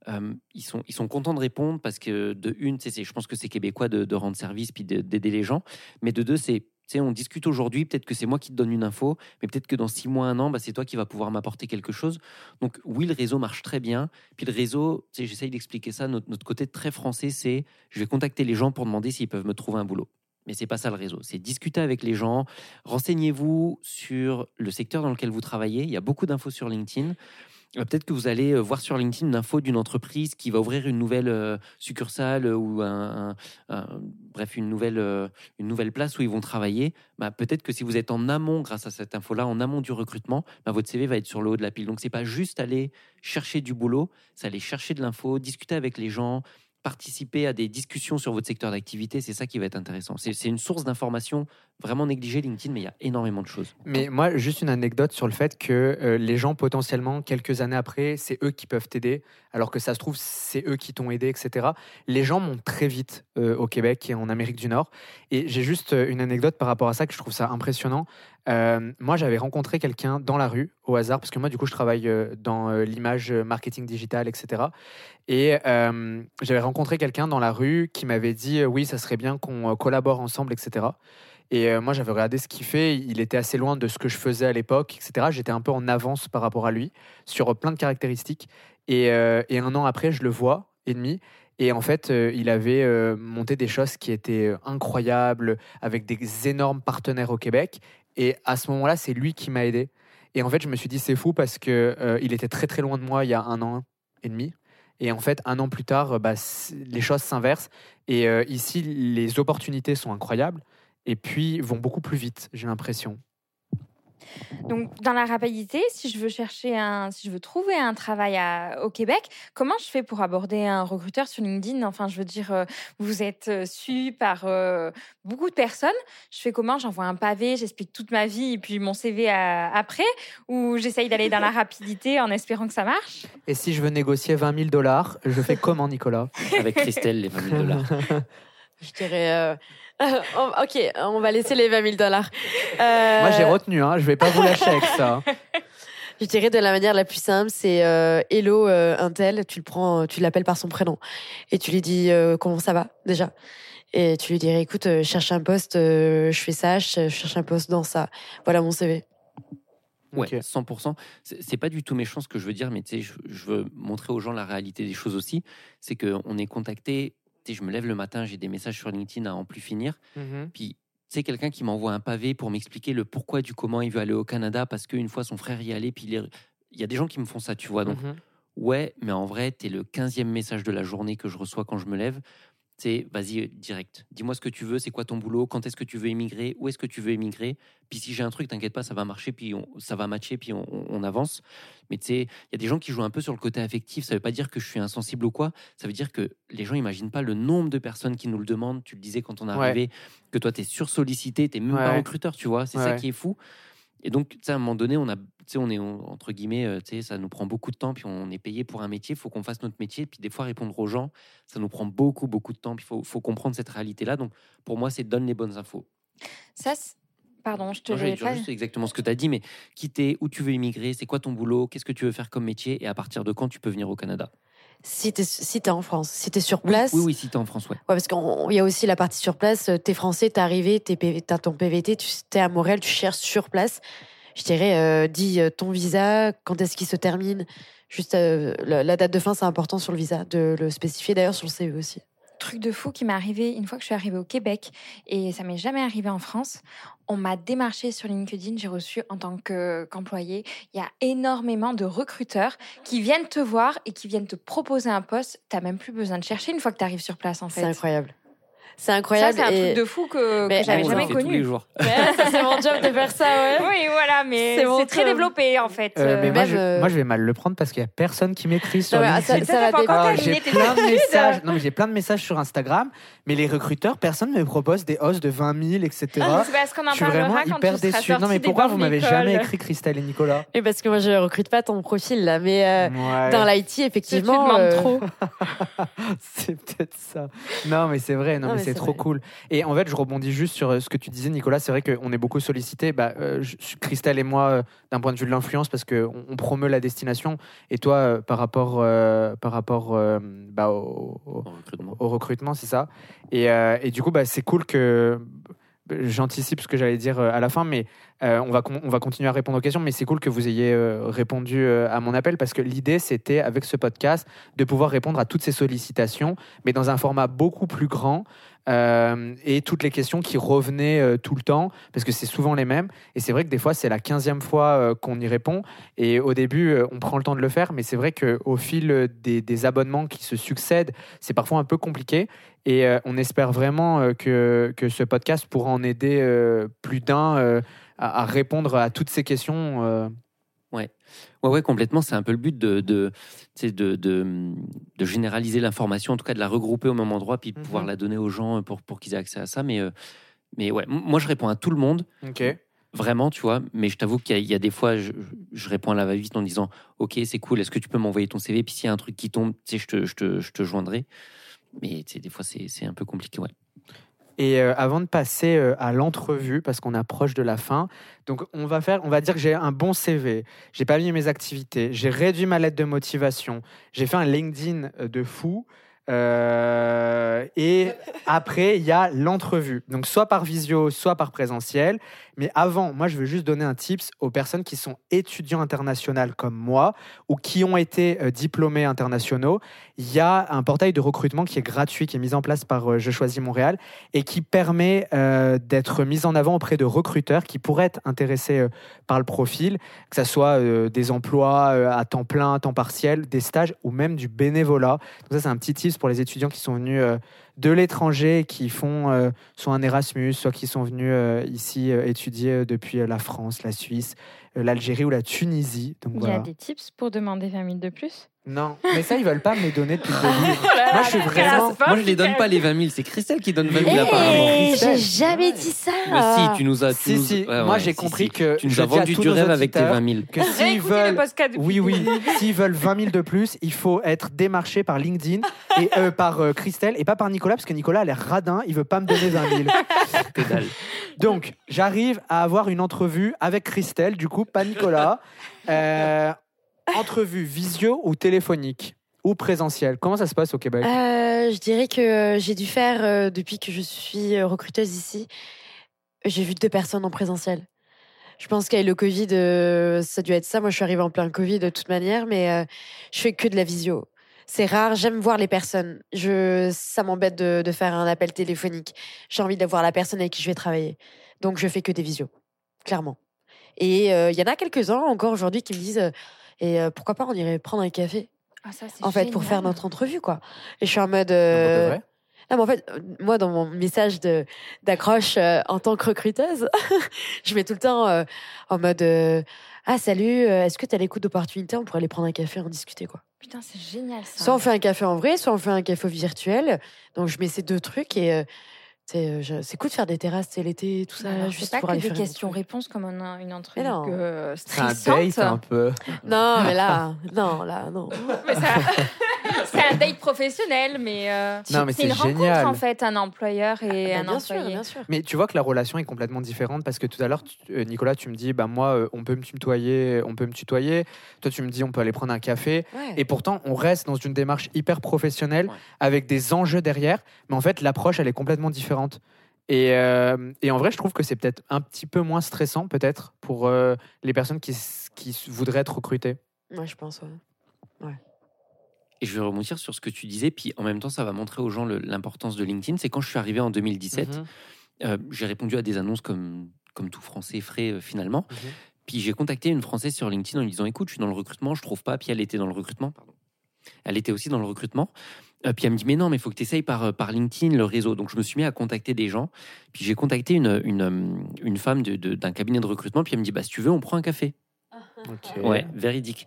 euh, ils, sont, ils sont contents de répondre parce que de une, c'est- je pense que c'est québécois de, rendre service puis de- d'aider les gens. Mais de deux, c'est on discute aujourd'hui, peut-être que c'est moi qui te donne une info, mais peut-être que dans six mois, un an, bah, c'est toi qui vas pouvoir m'apporter quelque chose. Donc oui, le réseau marche très bien. Puis le réseau, j'essaye d'expliquer ça, notre, notre côté très français, c'est je vais contacter les gens pour demander s'ils peuvent me trouver un boulot. Mais c'est pas ça le réseau. C'est discuter avec les gens. Renseignez-vous sur le secteur dans lequel vous travaillez. Il y a beaucoup d'infos sur LinkedIn. Euh, Peut-être que vous allez euh, voir sur LinkedIn une info d'une entreprise qui va ouvrir une nouvelle euh, succursale ou un, bref une nouvelle une nouvelle place où ils vont travailler. Bah, Peut-être que si vous êtes en amont grâce à cette info-là, en amont du recrutement, bah, votre CV va être sur le haut de la pile. Donc c'est pas juste aller chercher du boulot, c'est aller chercher de l'info, discuter avec les gens, participer à des discussions sur votre secteur d'activité. C'est ça qui va être intéressant. C'est une source d'information vraiment négligée LinkedIn, mais il y a énormément de choses. Mais moi, juste une anecdote sur le fait que euh, les gens, potentiellement, quelques années après, c'est eux qui peuvent t'aider, alors que ça se trouve, c'est eux qui t'ont aidé, etc. Les gens montent très vite euh, au Québec et en Amérique du Nord. Et j'ai juste euh, une anecdote par rapport à ça que je trouve ça impressionnant. Euh, moi, j'avais rencontré quelqu'un dans la rue, au hasard, parce que moi, du coup, je travaille euh, dans euh, l'image marketing digital, etc. Et j'avais rencontré quelqu'un dans la rue qui m'avait dit oui, ça serait bien qu'on collabore ensemble, etc. Et moi, j'avais regardé ce qu'il fait. Il était assez loin de ce que je faisais à l'époque, etc. J'étais un peu en avance par rapport à lui sur plein de caractéristiques. Et, un an après, je le vois, et demi. Et en fait, il avait monté des choses qui étaient incroyables, avec des énormes partenaires au Québec. Et à ce moment-là, c'est lui qui m'a aidé. Et en fait, je me suis dit, c'est fou parce que euh, il était très très loin de moi il y a un an et demi. Et en fait, un an plus tard, euh, bah, les choses s'inversent. Et euh, ici, les opportunités sont incroyables et puis vont beaucoup plus vite, j'ai l'impression. Donc, dans la rapidité, si je veux chercher un, si je veux trouver un travail à- au Québec, comment je fais pour aborder un recruteur sur LinkedIn? Enfin, je veux dire, euh, vous êtes euh, su par euh, beaucoup de personnes. Je fais comment? J'envoie un pavé, j'explique toute ma vie et puis mon CV à- après, ou j'essaye d'aller dans la rapidité en espérant que ça marche? Et si je veux négocier 20 000 dollars, je fais comment, Nicolas? Avec Christelle, les 20 000 dollars. Je dirais. euh, ok, on va laisser les 20 000 dollars. Euh, Moi, j'ai retenu, hein, je vais pas vous lâcher avec ça. Je dirais de la manière la plus simple, c'est euh, Hello euh, Intel, tu le prends, tu l'appelles par son prénom et tu lui dis euh, comment ça va déjà? Et tu lui dirais écoute, euh, je cherche un poste, euh, je fais ça, je cherche un poste dans ça. Voilà mon CV. Ouais, Ok. 100%. C'est c'est pas du tout méchant ce que je veux dire, mais tu sais, je, je veux montrer aux gens la réalité des choses aussi. C'est qu'on est contacté. Je me lève le matin, j'ai des messages sur LinkedIn à en plus finir. Mhm. Puis, tu sais, quelqu'un qui m'envoie un pavé pour m'expliquer le pourquoi du comment il veut aller au Canada parce qu'une fois son frère y allait. Puis, il est- il y a des gens qui me font ça, tu vois. Donc, Mhm. ouais, mais en vrai, tu es le 15e message de la journée que je reçois quand je me lève. C'est vas-y, euh, direct. Dis-moi ce que tu veux, c'est quoi ton boulot, quand est-ce que tu veux émigrer, où est-ce que tu veux émigrer. Puis si j'ai un truc, t'inquiète pas, ça va marcher, puis on- ça va matcher, puis on, avance. Mais tu sais, il y a des gens qui jouent un peu sur le côté affectif. Ça veut pas dire que je suis insensible ou quoi. Ça veut dire que les gens imaginent pas le nombre de personnes qui nous le demandent. Tu le disais quand on est Ouais. arrivé, que toi, tu es sursollicité, tu même Ouais, pas recruteur, tu vois. C'est Ouais, ça qui est fou. Et donc, tu sais, à un moment donné, on a, tu sais, on est on- entre guillemets, euh, tu sais, ça nous prend beaucoup de temps, puis on est payé pour un métier. Il faut qu'on fasse notre métier, puis des fois répondre aux gens, ça nous prend beaucoup, beaucoup de temps. Puis il faut, faut comprendre cette réalité-là. Donc, pour moi, c'est donne les bonnes infos. Ça, pardon, je te Non, dire pas. juste exactement ce que tu as dit, mais quitter, où tu veux immigrer, c'est quoi ton boulot, qu'est-ce que tu veux faire comme métier, et à partir de quand tu peux venir au Canada? Si t'es si t'es en France, si t'es sur Oui, place. Oui, oui, si tu es en France, ouais. Ouais, parce qu'il y a aussi la partie sur place. euh, T'es français, t'es arrivé, t'es t'as ton PVT, tu t'es à Montréal, tu cherches sur place. Je dirais, euh, dis euh, ton visa, quand est-ce qu'il se termine. Juste euh, la, la date de fin, c'est important sur le visa, de le spécifier d'ailleurs sur le CV aussi. Truc de fou qui m'est arrivé une fois que je suis arrivée au Québec et ça m'est jamais arrivé en France. On m'a démarché sur LinkedIn, j'ai reçu en tant que- qu'employé. Il y a énormément de recruteurs qui viennent te voir et qui viennent te proposer un poste. T'as même plus besoin de chercher une fois que tu arrives sur place en C'est fait. incroyable. C'est incroyable. Ça, c'est un et- truc de fou que, que j'avais jamais fait tous les connu. jours. Ouais, ça, c'est mon job de faire ça, ouais. Oui, voilà, mais C'est très développé en fait. Euh, mais Euh, moi, je, euh, moi, je vais mal le prendre parce qu'il y a personne qui m'écrit sur Non, mais, ah, LinkedIn. ça- ça va. Ah, j'ai plein de messages. Non, mais j'ai plein de messages sur Instagram, mais les recruteurs, personne ne me propose des hausses de 20 000, etc. Ah, c'est parce qu'on en je suis vraiment hyper tu déçu. Non, mais pourquoi vous m'avez jamais écrit Christelle et Nicolas Et parce que moi, je recrute pas ton profil, là. Mais euh, dans l'IT, Tu effectivement. demandes euh, trop. c'est peut-être ça. Non, mais c'est vrai, non, mais c'est c'est trop vrai. cool. Et en fait, je rebondis juste sur euh, ce que tu disais, Nicolas. C'est vrai qu'on est beaucoup sollicité. Bah, euh, Christelle et moi, euh, d'un point de vue de l'influence, parce qu'on on promeut la destination. Et toi, euh, par rapport, euh, par rapport euh, bah, au, au- En recrutement. au recrutement, c'est ça. Et, euh, et du coup, bah, c'est cool que. J'anticipe ce que j'allais dire à la fin, mais euh, on, va con- on va continuer à répondre aux questions. Mais c'est cool que vous ayez euh, répondu euh, à mon appel parce que l'idée, c'était, avec ce podcast, de pouvoir répondre à toutes ces sollicitations, mais dans un format beaucoup plus grand euh, et toutes les questions qui revenaient euh, tout le temps parce que c'est souvent les mêmes. Et c'est vrai que des fois, c'est la quinzième fois euh, qu'on y répond. Et au début, on prend le temps de le faire, mais c'est vrai qu'au fil des, abonnements qui se succèdent, c'est parfois un peu compliqué. Et on espère vraiment que, que ce podcast pourra en aider plus d'un à répondre à toutes ces questions. Ouais, ouais, complètement. C'est un peu le but de, de, de, de, de généraliser l'information, en tout cas de la regrouper au même endroit, puis de pouvoir Mhm. la donner aux gens pour, pour qu'ils aient accès à ça. Mais, euh, mais ouais, moi je réponds à tout le monde, Ok. vraiment, tu vois. Mais je t'avoue qu'il y, a- il y a des fois, je, je réponds à la va-vite en disant Ok, c'est cool, est-ce que tu peux m'envoyer ton CV Puis s'il y a un truc qui tombe, tu sais, je te, je te, je te joindrai. Mais tu sais, des fois, c'est c'est un peu compliqué, ouais. Et euh, avant de passer euh, à l'entrevue, parce qu'on approche de la fin, donc on va faire, on va dire que j'ai un bon CV, j'ai pas mis mes activités, j'ai réduit ma lettre de motivation, j'ai fait un LinkedIn euh, de fou. et après, il y a l'entrevue. Donc, soit par visio, soit par présentiel. Mais avant, moi, je veux juste donner un tips aux personnes qui sont étudiants internationaux comme moi ou qui ont été euh, diplômés internationaux. Il y a un portail de recrutement qui est gratuit, qui est mis en place par euh, Je choisis Montréal et qui permet euh, d'être mis en avant auprès de recruteurs qui pourraient être intéressés par le profil, que ce soit des emplois à temps plein, à temps partiel, des stages ou même du bénévolat. Donc ça, c'est un petit tips pour les étudiants qui sont venus de l'étranger, qui font euh, soit un Erasmus, soit qui sont venus euh, ici euh, étudier euh, depuis la France, la Suisse, l'Algérie ou la Tunisie. Donc Il y a des tips pour demander 20 000 de plus? Non, mais ça, ils veulent pas me les donner depuis le début. Moi, je suis vraiment- Moi, je les donne pas les 20 000, c'est Christelle qui donne 20 000 Mais- apparemment. Eh, Christelle. j'ai jamais dit ça. Mais si, tu nous as. tu Si, nous- si, ouais, moi ouais, j'ai si, compris si. que Tu nous as vendu du rêve avec tes auditeurs 20 000. que s'ils veulent Oui, oui. S'ils veulent 20 000 de plus, il faut être démarché par LinkedIn et euh, par euh, Christelle et pas par Nicolas, parce que Nicolas a l'air radin, il veut pas me donner 20 000. Que dalle. Donc, j'arrive à avoir une entrevue avec Christelle, du coup, pas Nicolas. Euh, entrevue visio ou téléphonique ou présentielle. Comment ça se passe au Québec? Euh, je dirais que euh, j'ai dû faire, euh, depuis que je suis recruteuse ici, j'ai vu deux personnes en présentiel. Je pense qu'avec le Covid, ça a dû être ça. Moi, je suis arrivée en plein Covid de toute manière, mais je fais que de la visio. C'est rare, j'aime voir les personnes. Ça m'embête de, faire un appel téléphonique. J'ai envie de voir la personne avec qui je vais travailler. Donc, je fais que des visios, clairement. Et il y en a quelques-uns encore aujourd'hui qui me disent Et euh, pourquoi pas on irait prendre un café Ah, ça, c'est en fait, pour faire notre entrevue, quoi. Et je suis en mode. Euh, pour de vrai non, mais en fait, moi, dans mon message de d'accroche euh, en tant que recruteuse, je mets tout le temps euh, en mode euh, Ah, salut, est-ce que tu as l'écoute d'opportunité? On pourrait aller prendre un café, en discuter, quoi. Putain, c'est génial ça. Soit on fait un café en vrai, soit on fait un café virtuel. Donc, je mets ces deux trucs et. Euh, euh, c'est cool de faire des terrasses, sais, l'été, tout ça, Alors, juste c'est pas pour que aller des questions-réponses comme une entrevue Mais non. euh, C'est un stressante. date un peu. Non, mais là, non, là, non. Mais ça- c'est un date professionnel, mais, euh, Non, mais c'est une c'est génial. rencontre en fait, un employeur et Bah, un bien sûr, employé. bien sûr. Mais tu vois que la relation est complètement différente parce que tout à l'heure, tu- euh, Nicolas, tu me dis, bah moi, euh, on peut me tutoyer, on peut me tutoyer. Toi, tu me dis, on peut aller prendre un café. Ouais. Et pourtant, on reste dans une démarche hyper professionnelle Ouais. avec des enjeux derrière. Mais en fait, l'approche, elle est complètement différente. Et, euh, et en vrai, je trouve que c'est peut-être un petit peu moins stressant, peut-être, pour euh, les personnes qui, voudraient être recrutées. Ouais, je pense, ouais. Et je vais rebondir sur ce que tu disais, puis en même temps, ça va montrer aux gens l'importance de LinkedIn. C'est quand je suis arrivé en 2017, Mhm. euh, j'ai répondu à des annonces comme, comme tout Français frais euh, finalement. Mhm. Puis j'ai contacté une Française sur LinkedIn en lui disant Écoute, je suis dans le recrutement, je trouve pas. Puis elle était dans le recrutement, pardon. Elle était aussi dans le recrutement. Euh, puis elle me dit, mais non, mais il faut que tu essayes par, par LinkedIn, le réseau. Donc je me suis mis à contacter des gens. Puis j'ai contacté une, une, une femme d'un de, d'un cabinet de recrutement. Puis elle me dit, bah, si tu veux, on prend un café. Ouais, véridique.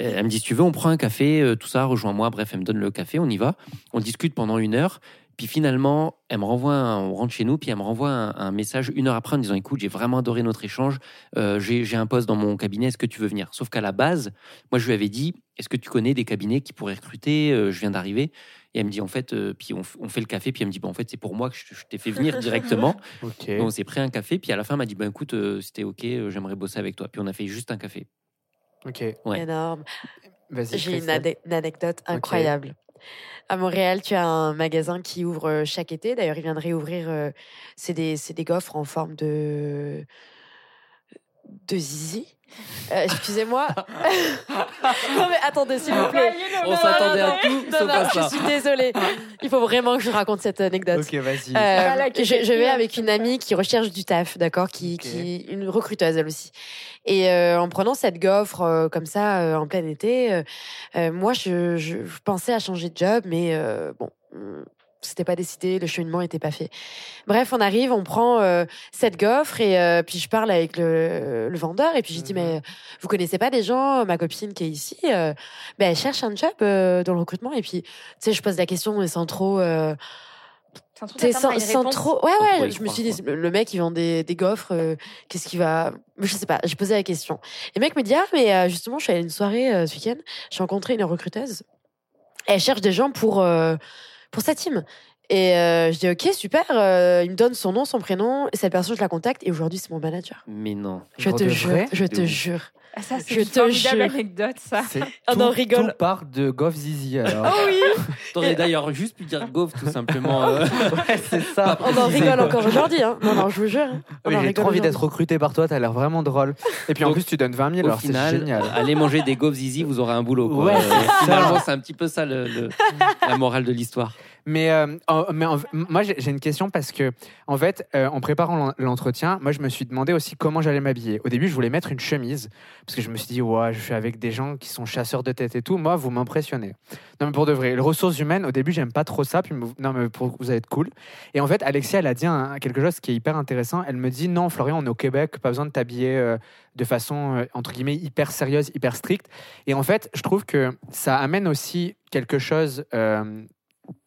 Euh, Elle me dit, si tu veux, on prend un café, euh, tout ça, rejoins-moi. Bref, elle me donne le café, on y va. On discute pendant une heure. Puis finalement, elle me renvoie, on rentre chez nous, puis elle me renvoie un, message une heure après en disant, écoute, j'ai vraiment adoré notre échange. Euh, j'ai un poste dans mon cabinet, est-ce que tu veux venir? Sauf qu'à la base, moi, je lui avais dit, est-ce que tu connais des cabinets qui pourraient recruter? Je viens d'arriver. Et elle me dit, en fait, euh, puis on, fait le café, puis elle me dit, bah, en fait, c'est pour moi que je, je t'ai fait venir directement. Ok. Donc, on s'est pris un café, puis à la fin, elle m'a dit, bah, écoute, euh, c'était OK, euh, j'aimerais bosser avec toi. Puis on a fait juste un café. Ok. Ouais. Énorme. J'ai une, anecdote incroyable. À Montréal, tu as un magasin qui ouvre chaque été. D'ailleurs, il vient de réouvrir. euh, c'est des, c'est des gaufres en forme de. De zizi. Euh, Excusez-moi. non, mais attendez, s'il vous plaît. On s'attendait à tout, Non, sauf non, à je suis désolée. Il faut vraiment que je raconte cette anecdote. Ok, vas-y. Euh, Voilà, je, vais avec une amie qui recherche du taf, d'accord, qui, Ok. qui une recruteuse elle aussi. Et euh, en prenant cette gaufre euh, comme ça euh, en plein été, moi je, je, je pensais à changer de job, mais euh, bon, c'était pas décidé, le cheminement était pas fait. Bref, on arrive, on prend euh, cette gaufre et euh, puis je parle avec le, le vendeur et puis je dis Mhm. mais vous connaissez pas des gens, ma copine qui est ici, euh, ben elle cherche un job euh, dans le recrutement et puis tu sais je pose la question mais sans trop euh, Sans à sans, trop. Ouais, ouais. Je me suis dit, quoi. le mec, il vend des, des gaufres. euh, Qu'est-ce qu'il va. Je sais pas. J'ai posé la question. Et le mec me dit, ah, mais euh, justement, je suis allée à une soirée euh, ce week-end. J'ai rencontré une recruteuse. Elle cherche des gens pour, euh, pour sa team. Et euh, je dis, ok, super. euh, il me donne son nom, son prénom. Et cette personne, je la contacte. Et aujourd'hui, c'est mon manager. Mais non. Je te jure. Je te jure. Ah, ça, c'est Je une te formidable jure. anecdote, ça. C'est Ah tout, non, rigole. Tout part de Goff Zizi alors. Oh oui T'aurais d'ailleurs juste pu dire Gauve, tout simplement. euh. ouais, c'est ça. On en rigole encore aujourd'hui. Hein. Non, non, je vous jure. hein. On Oui, en j'ai rigole trop envie d'être recruté par toi, t'as l'air vraiment drôle. Et puis en Donc, plus, tu donnes 20 000, Au alors c'est final, génial. allez manger des Zizi, vous aurez un boulot. Quoi. Ouais, Euh, c'est ça. finalement, c'est un petit peu ça le, le- la morale de l'histoire. Mais, euh, mais en- moi, j'ai une question parce que, en fait, euh, en préparant l'en- l'entretien, moi, je me suis demandé aussi comment j'allais m'habiller. Au début, je voulais mettre une chemise parce que je me suis dit, ouais, je suis avec des gens qui sont chasseurs de tête et tout. Moi, vous m'impressionnez. Non, mais pour de vrai, les ressources humaines, au début, j'aime pas trop ça. Puis, non, mais pour, vous allez être cool. Et en fait, Alexia, elle a dit quelque chose qui est hyper intéressant. Elle me dit, non, Florian, on est au Québec, pas besoin de t'habiller euh, de façon, entre guillemets, hyper sérieuse, hyper stricte. Et en fait, je trouve que ça amène aussi quelque chose.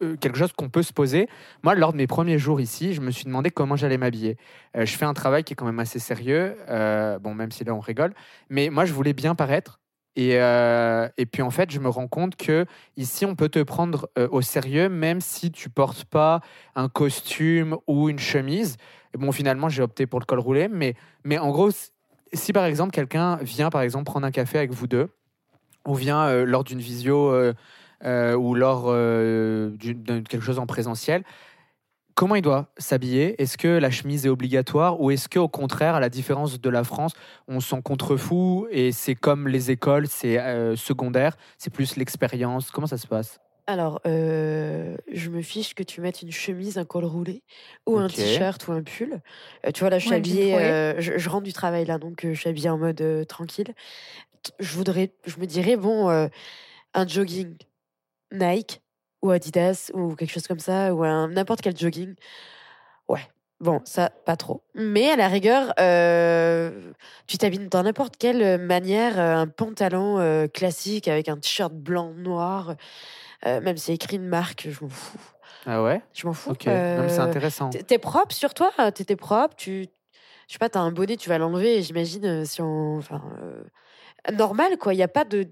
Euh, quelque chose qu'on peut se poser. Moi, lors de mes premiers jours ici, je me suis demandé comment j'allais m'habiller. Euh, je fais un travail qui est quand même assez sérieux, euh, bon, même si là on rigole, mais moi je voulais bien paraître. Et, et puis en fait, je me rends compte que ici, on peut te prendre au sérieux, même si tu portes pas un costume ou une chemise. Bon, finalement, j'ai opté pour le col roulé, mais, mais en gros, si- par exemple quelqu'un vient par exemple prendre un café avec vous deux, ou vient lors d'une visio ou lors euh, d'une- d'un- quelque chose en présentiel, comment il doit s'habiller? Est-ce que la chemise est obligatoire ou est-ce qu'au contraire, à la différence de la France, on s'en contrefout et c'est comme les écoles, c'est euh, secondaire, c'est plus l'expérience? Comment ça se passe? Alors, euh, je me fiche que tu mettes une chemise, un col roulé, ou un t-shirt ou un pull. Euh, tu vois, là, je suis habillée, euh, je, je rentre du travail là, donc euh, je suis habillée en mode euh, tranquille. Je voudrais, je me dirais, bon, euh, un jogging Nike ou Adidas ou quelque chose comme ça, ou un n'importe quel jogging. Ouais. Bon, ça, pas trop. Mais à la rigueur, euh, tu t'habilles dans n'importe quelle manière, euh, un pantalon euh, classique avec un t-shirt blanc, noir, euh, même si c'est écrit une marque, je m'en fous. Ah ouais? Je m'en fous. Ok, c'est intéressant. t'es- propre sur toi, t'es t'es propre, tu. Je sais pas, t'as un bonnet, tu vas l'enlever, j'imagine, si on. Enfin. normal, quoi, il n'y a pas de,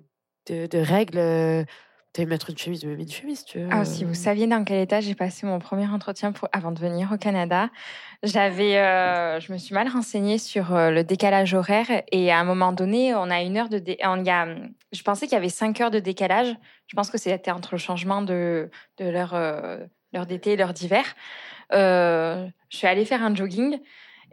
de, de règles. Mettre une chemise, mets une chemise. Ah, si vous saviez dans quel état j'ai passé mon premier entretien pour, avant de venir au Canada, j'avais, euh, je me suis mal renseignée sur euh, le décalage horaire et à un moment donné, on a une heure de, dé- on a, je pensais qu'il y avait cinq heures de décalage. Je pense que c'était entre le changement de, de l'heure, euh, d'été et l'heure d'hiver. Je suis allée faire un jogging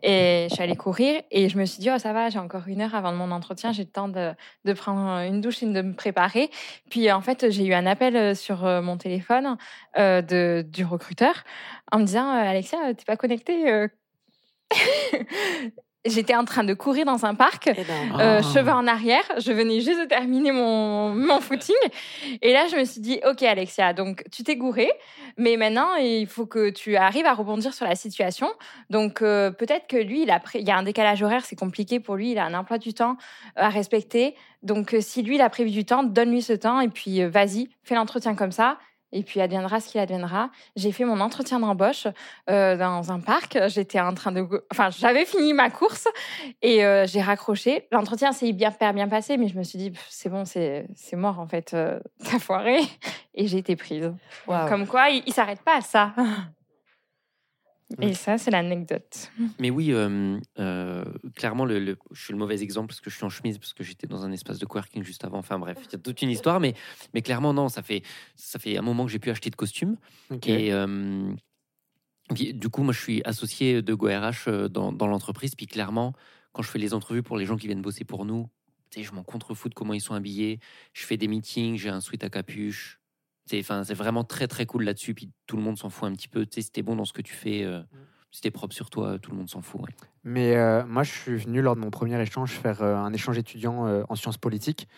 et je suis allée courir et je me suis dit oh ça va, j'ai encore une heure avant mon entretien, j'ai le temps de, de prendre une douche et de me préparer. Puis en fait, j'ai eu un appel euh, sur euh, mon téléphone euh, de, du recruteur en me disant Alexia, t'es pas connectée. J'étais en train de courir dans un parc, euh, Ah. cheveux en arrière. Je venais juste de terminer mon, mon footing. Et là, je me suis dit, OK, Alexia, donc tu t'es gourée, mais maintenant, il faut que tu arrives à rebondir sur la situation. Donc, euh, peut-être que lui, il, a pré- il y a un décalage horaire, c'est compliqué pour lui. Il a un emploi du temps euh, à respecter. Donc, euh, si lui, il a prévu du temps, donne-lui ce temps. Et puis, euh, vas-y, fais l'entretien comme ça. Et puis, adviendra ce qu'il adviendra. J'ai fait mon entretien d'embauche euh, dans un parc. J'étais en train de... Enfin, j'avais fini ma course et euh, j'ai raccroché. L'entretien s'est bien, bien passé, mais je me suis dit, c'est bon, c'est c'est mort en fait. euh, T'as foiré. Et j'ai été prise. Comme quoi, il, il s'arrête pas à ça. Et ça, c'est l'anecdote. Mais oui, euh, euh, clairement, le, le- je suis le mauvais exemple parce que je suis en chemise, parce que j'étais dans un espace de coworking juste avant. Enfin bref, il y a toute une histoire, mais, mais clairement, non, ça fait, ça fait un moment que j'ai pu acheter de costumes. Et euh, puis, du coup, moi, je suis associé de GoRH dans, dans l'entreprise. Puis clairement, quand je fais les entrevues pour les gens qui viennent bosser pour nous, je m'en contrefous de comment ils sont habillés. Je fais des meetings, j'ai un sweat à capuche. C'est, vraiment très très cool là-dessus. Puis tout le monde s'en fout un petit peu. Tu sais, si t'es bon dans ce que tu fais, euh, si t'es propre sur toi, tout le monde s'en fout. ouais. Mais euh, moi, je suis venu lors de mon premier échange faire euh, un échange étudiant euh, en sciences politiques.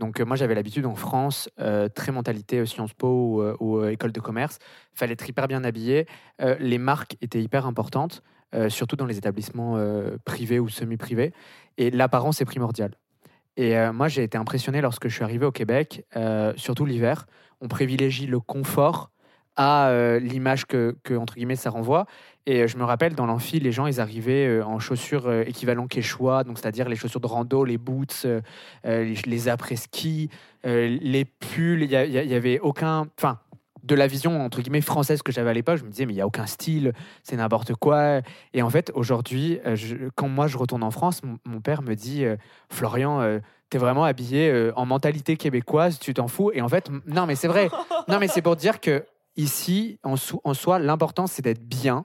Donc, euh, moi, j'avais l'habitude en France, euh, très mentalité euh, Sciences Po ou, euh, ou, euh, école de commerce. fallait être hyper bien habillé. Euh, les marques étaient hyper importantes, euh, surtout dans les établissements euh, privés ou semi-privés. Et l'apparence est primordiale. Et euh, moi, j'ai été impressionné lorsque je suis arrivé au Québec, euh, surtout l'hiver. On privilégie le confort à euh, l'image que, entre guillemets, ça renvoie. Et euh, je me rappelle, dans l'amphi, les gens, ils arrivaient euh, en chaussures équivalent quechua, donc c'est-à-dire les chaussures de rando, les boots, les, les après-ski, les pulls. Il y, a- il y a- il y avait aucun... Enfin, de la vision, entre guillemets, française que j'avais à l'époque, je me disais, mais il n'y a aucun style, c'est n'importe quoi. Et en fait, aujourd'hui, quand moi, je retourne en France, mon, père me dit, Florian, t'es vraiment habillé euh, en mentalité québécoise, tu t'en fous. Et en fait, non, mais c'est vrai. Non, mais c'est pour dire que ici, en, en soi, l'important, c'est d'être bien.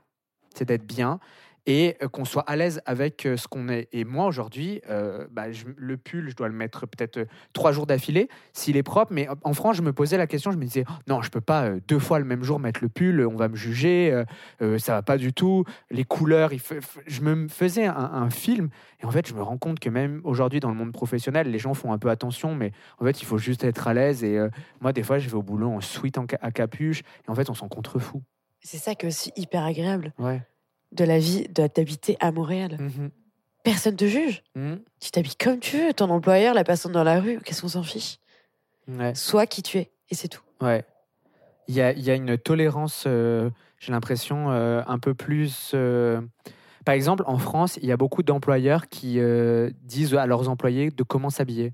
C'est d'être bien et euh, qu'on soit à l'aise avec euh, ce qu'on est. Et moi, aujourd'hui, euh, bah, je- le pull, je dois le mettre peut-être trois jours d'affilée s'il est propre. Mais en France, je me posais la question, je me disais, Oh, non, je peux pas euh, deux fois le même jour mettre le pull, on va me juger, euh, ça va pas du tout. Les couleurs, il je me faisais un, un film. Et en fait, je me rends compte que même aujourd'hui, dans le monde professionnel, les gens font un peu attention, mais en fait, il faut juste être à l'aise. Et moi, des fois, je vais au boulot en sweat en ca- à capuche, et en fait, on s'en contrefout. C'est ça qui est aussi hyper agréable Ouais. De la vie d'habiter à Montréal. Mhm. Personne te juge. Mhm. Tu t'habilles comme tu veux. Ton employeur, la personne dans la rue, qu'est-ce qu'on s'en fiche? Ouais. Sois qui tu es. Et c'est tout. Ouais. Il y a, y a une tolérance, euh, j'ai l'impression, euh, un peu plus. euh, Par exemple, en France, il y a beaucoup d'employeurs qui disent à leurs employés de comment s'habiller.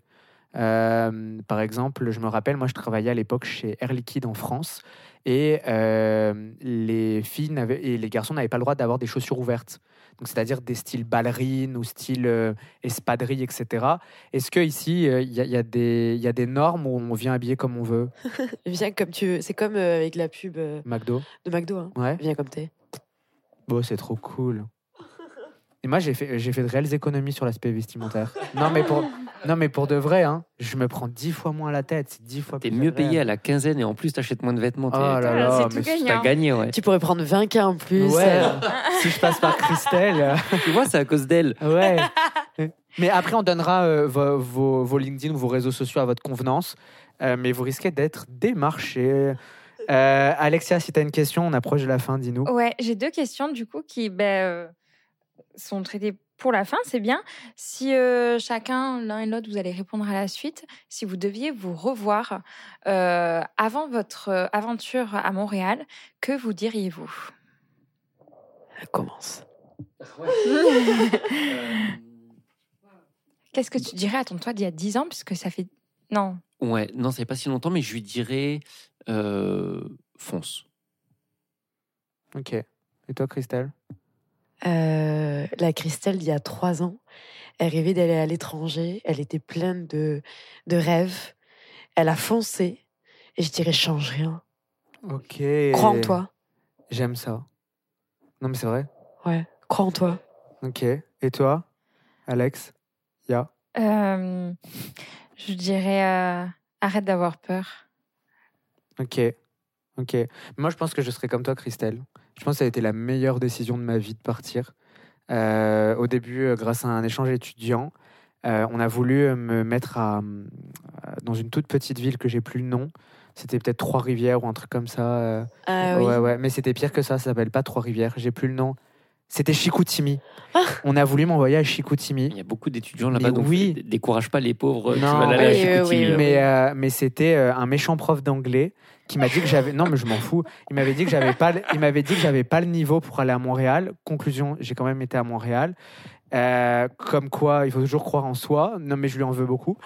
Euh, par exemple, je me rappelle, moi, je travaillais à l'époque chez Air Liquide en France et euh, les filles et les garçons n'avaient pas le droit d'avoir des chaussures ouvertes. Donc, c'est-à-dire des styles ballerines ou style euh, espadrille, etc. Est-ce que ici, euh, il y, y a des- il y a des normes où on vient habiller comme on veut? Viens comme tu veux. C'est comme euh, avec la pub McDo de McDo. Hein. Ouais. Viens comme t'es. Bon, c'est trop cool. Et moi, j'ai fait, j'ai fait de réelles économies sur l'aspect vestimentaire. Non, mais pour, non, mais pour de vrai, hein, je me prends dix fois moins la tête. C'est dix fois T'es plus mieux agréable. payé à la quinzaine et en plus t'achètes moins de vêtements. Oh là là, c'est mais tout c'est- gagnant. T'as gagné, ouais. Tu pourrais prendre 20K en plus. Ouais. euh. si je passe par Christelle. tu vois, c'est à cause d'elle. Ouais. Mais après, on donnera euh, vos, vos, vos LinkedIn ou vos réseaux sociaux à votre convenance. Euh, mais vous risquez d'être démarché. Euh, Alexia, si tu as une question, on approche de la fin, dis-nous. Ouais, j'ai deux questions du coup qui ben, euh, sont traitées pour la fin, c'est bien. Si euh, chacun, l'un et l'autre, vous allez répondre à la suite, si vous deviez vous revoir euh, avant votre euh, aventure à Montréal, que vous diriez-vous? Commence. Qu'est-ce que tu dirais à ton toi d'il y a 10 ans, puisque ça fait... Non, Ouais, non, ça fait pas si longtemps, mais je lui dirais euh, fonce. Ok. Et toi, Christelle? Euh, la Christelle, il y a trois ans, elle rêvait d'aller à l'étranger. Elle était pleine de, de rêves. Elle a foncé. Et je dirais, change rien. Ok. Crois en toi. J'aime ça. Non, mais c'est vrai. Ouais, crois en toi. Ok. Et toi, Alex? Ya? Euh, je dirais euh, arrête d'avoir peur. Ok. Ok. Moi, je pense que je serais comme toi, Christelle. Je pense que ça a été la meilleure décision de ma vie de partir. Euh, au début, euh, grâce à un échange étudiant, euh, on a voulu me mettre à, dans une toute petite ville que j'ai plus le nom. C'était peut-être Trois-Rivières ou un truc comme ça. euh. Ah oui. Ouais, mais c'était pire que ça. Ça s'appelle pas Trois-Rivières. J'ai plus le nom. C'était Chicoutimi. Ah. On a voulu m'envoyer à Il Chicoutimi. y a beaucoup d'étudiants là-bas, donc oui. dé- décourage pas les pauvres qui Non, veulent aller à Chicoutimi. oui, oui. Mais, euh, mais c'était un méchant prof d'anglais qui m'a dit que j'avais. Non, mais je m'en fous. Il m'avait dit que j'avais pas. le- Il m'avait dit que j'avais pas le niveau pour aller à Montréal. Conclusion, j'ai quand même été à Montréal. Euh, comme quoi, il faut toujours croire en soi. Non, mais je lui en veux beaucoup.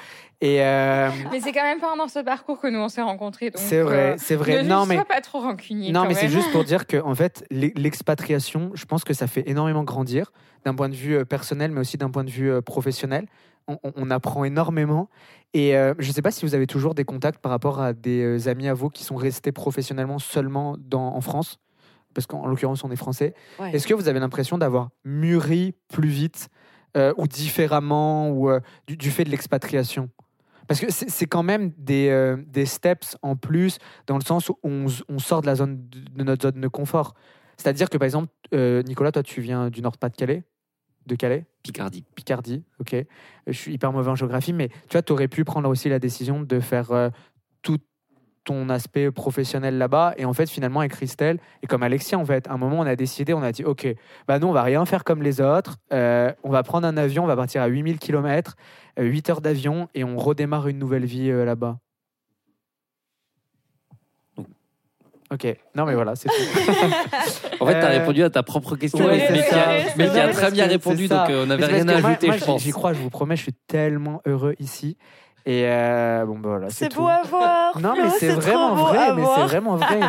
Et euh, Mais c'est quand même pas dans ce parcours que nous on s'est rencontrés. c'est vrai, euh, c'est vrai. Ne Non, mais sois pas trop rancunier. Non, mais c'est juste pour dire que, en fait, l'e- l'expatriation, je pense que ça fait énormément grandir d'un point de vue personnel, mais aussi d'un point de vue professionnel. On, apprend énormément. Et euh, je ne sais pas si vous avez toujours des contacts par rapport à des euh, amis à vous qui sont restés professionnellement seulement dans, en France, parce qu'en en l'occurrence, on est français. Ouais. Est-ce que vous avez l'impression d'avoir mûri plus vite euh, ou différemment ou euh, du, du fait de l'expatriation? Parce que c'est quand même des, euh, des steps en plus dans le sens où on, sort de la zone de, de notre zone de confort. C'est-à-dire que par exemple, euh, Nicolas, toi, tu viens du Nord-Pas-de-Calais, de Calais, Picardie. Picardie, ok. Je suis hyper mauvais en géographie, mais tu vois, tu aurais pu prendre aussi la décision de faire euh, tout ton aspect professionnel là-bas. Et en fait, finalement, avec Christelle, et comme Alexia, en fait, à un moment, on a décidé, on a dit, OK, bah nous, on va rien faire comme les autres. Euh, on va prendre un avion, on va partir à 8000 km, 8 heures d'avion, et on redémarre une nouvelle vie euh, là-bas. Ok, non mais voilà, c'est tout. En fait, tu as Euh, répondu à ta propre question, ouais, mais, c'est qui a, ça. mais qui a très bien répondu, donc euh, on n'avait rien à ajouter, moi, je pense. J'y crois, je vous promets, je suis tellement heureux ici. Et euh, bon, bah voilà, c'est tout. beau à voir. Non, mais c'est vraiment vrai, mais c'est vraiment vrai.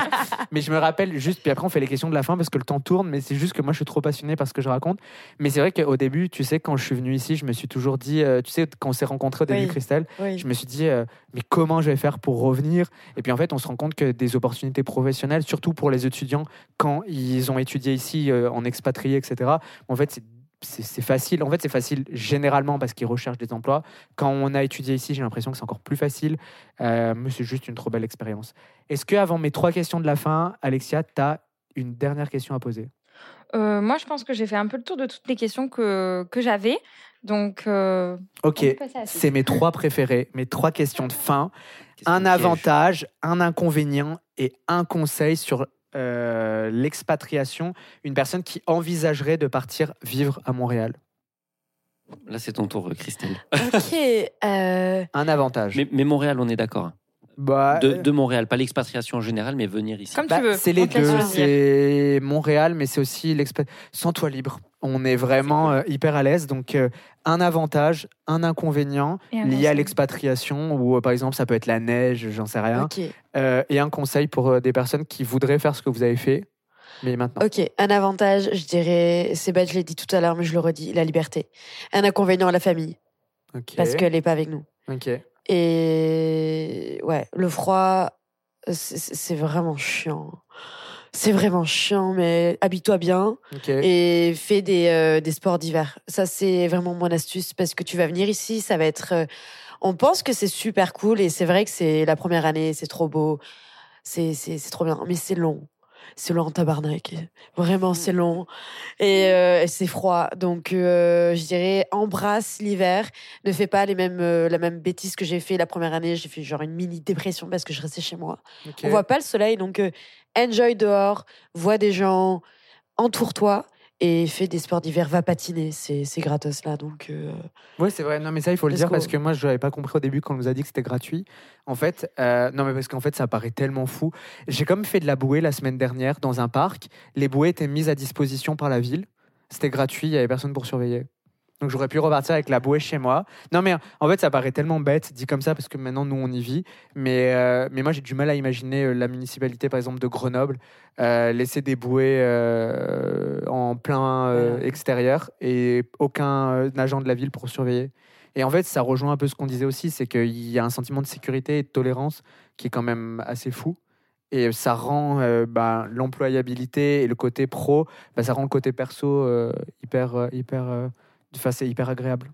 mais je me rappelle juste, puis après on fait les questions de la fin parce que le temps tourne, mais c'est juste que moi je suis trop passionné par ce que je raconte. Mais c'est vrai qu'au début, tu sais, quand je suis venu ici, je me suis toujours dit, euh, tu sais, quand on s'est rencontrés au début, Oui. Christelle, Oui. je me suis dit, euh, mais comment je vais faire pour revenir? Et puis en fait, on se rend compte que des opportunités professionnelles, surtout pour les étudiants, quand ils ont étudié ici en expatrié, etc., en fait, c'est c'est facile. En fait, c'est facile généralement parce qu'ils recherchent des emplois. Quand on a étudié ici, j'ai l'impression que c'est encore plus facile. Euh, mais c'est juste une trop belle expérience. Est-ce que avant mes trois questions de la fin, Alexia, tu as une dernière question à poser? Euh, moi, je pense que j'ai fait un peu le tour de toutes les questions que, que j'avais. Donc, euh, Ok, c'est mes trois préférés, mes trois questions de fin. Question Un avantage, un inconvénient et un conseil sur euh, l'expatriation. Une personne qui envisagerait de partir vivre à Montréal. Là, c'est ton tour, Christelle. Ok. euh, Un avantage. Mais, mais Montréal, on est d'accord. Bah, De, euh, de Montréal, pas l'expatriation en général, mais venir ici. Comme bah, tu veux. c'est les deux. C'est Montréal, mais c'est aussi l'expat. Sans-toi libre. On est vraiment euh, hyper à l'aise. Donc, euh, un avantage, un inconvénient un lié à l'expatriation, ou euh, par exemple, ça peut être la neige, j'en sais rien. Euh, et un conseil pour euh, des personnes qui voudraient faire ce que vous avez fait, mais maintenant. Ok, un avantage, je dirais, c'est bête, je l'ai dit tout à l'heure, mais je le redis, la liberté. Un inconvénient, la famille, parce qu'elle n'est pas avec nous. Ok. Et ouais, le froid, c'est- vraiment chiant. C'est vraiment chiant, mais habille-toi bien et fais des, euh, des sports d'hiver. Ça, c'est vraiment mon astuce parce que tu vas venir ici, ça va être. euh, on pense que c'est super cool et c'est vrai que c'est la première année, c'est trop beau, c'est c'est- c'est trop bien, mais c'est long. C'est long tabarnak. Vraiment, c'est long. Et euh, et c'est froid. Donc, euh, je dirais, embrasse l'hiver. Ne fais pas les mêmes, euh, la même bêtise que j'ai fait la première année. J'ai fait genre une mini dépression parce que je restais chez moi. ok. On voit pas le soleil, donc euh, enjoy dehors, vois des gens, entoure-toi et fais des sports d'hiver, va patiner, c'est gratos là, donc euh, Oui, c'est vrai. Non, mais ça, il faut le dire parce que moi, je n'avais pas compris au début quand on nous a dit que c'était gratuit. En fait, euh, non, mais parce qu'en fait, ça paraît tellement fou. J'ai comme fait de la bouée la semaine dernière dans un parc. Les bouées étaient mises à disposition par la ville. C'était gratuit, il n'y avait personne pour surveiller. Donc j'aurais pu repartir avec la bouée chez moi. Non, mais en fait, ça paraît tellement bête dit comme ça parce que maintenant, nous, on y vit. Mais, euh, mais moi, j'ai du mal à imaginer euh, la municipalité, par exemple, de Grenoble, euh, laisser des bouées euh, en plein extérieur et aucun agent de la ville pour surveiller. Et en fait, ça rejoint un peu ce qu'on disait aussi, c'est qu'il y a un sentiment de sécurité et de tolérance qui est quand même assez fou. Et ça rend euh, bah, l'employabilité et le côté pro, bah, ça rend le côté perso euh, hyper, hyper, euh, enfin, c'est hyper agréable.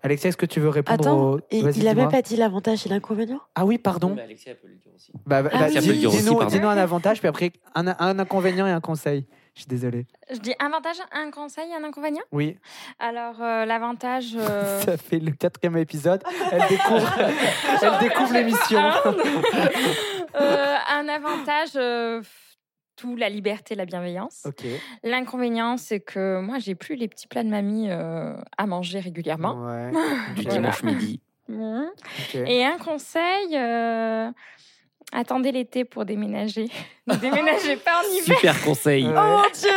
Alexia, est-ce que tu veux répondre Attends, au... il même pas dit l'avantage et l'inconvénient? Ah oui, pardon. Alexia peut le dire aussi. Bah, bah, Ah bah, oui. dis- pardon. dis-nous un avantage, puis après un, un inconvénient et un conseil. Je suis désolé. Je dis avantage, un conseil, un inconvénient? Oui, Alors, euh, l'avantage. euh, ça fait le quatrième épisode. Elle découvre, elle découvre l'émission. euh, un avantage, euh, tout la liberté, la bienveillance. L'inconvénient, c'est que moi, j'ai plus les petits plats de mamie euh, à manger régulièrement. Ouais. Du dimanche midi. Mhm. Et un conseil, euh, attendez l'été pour déménager. ne déménagez pas en hiver. Super conseil. Oh mon dieu,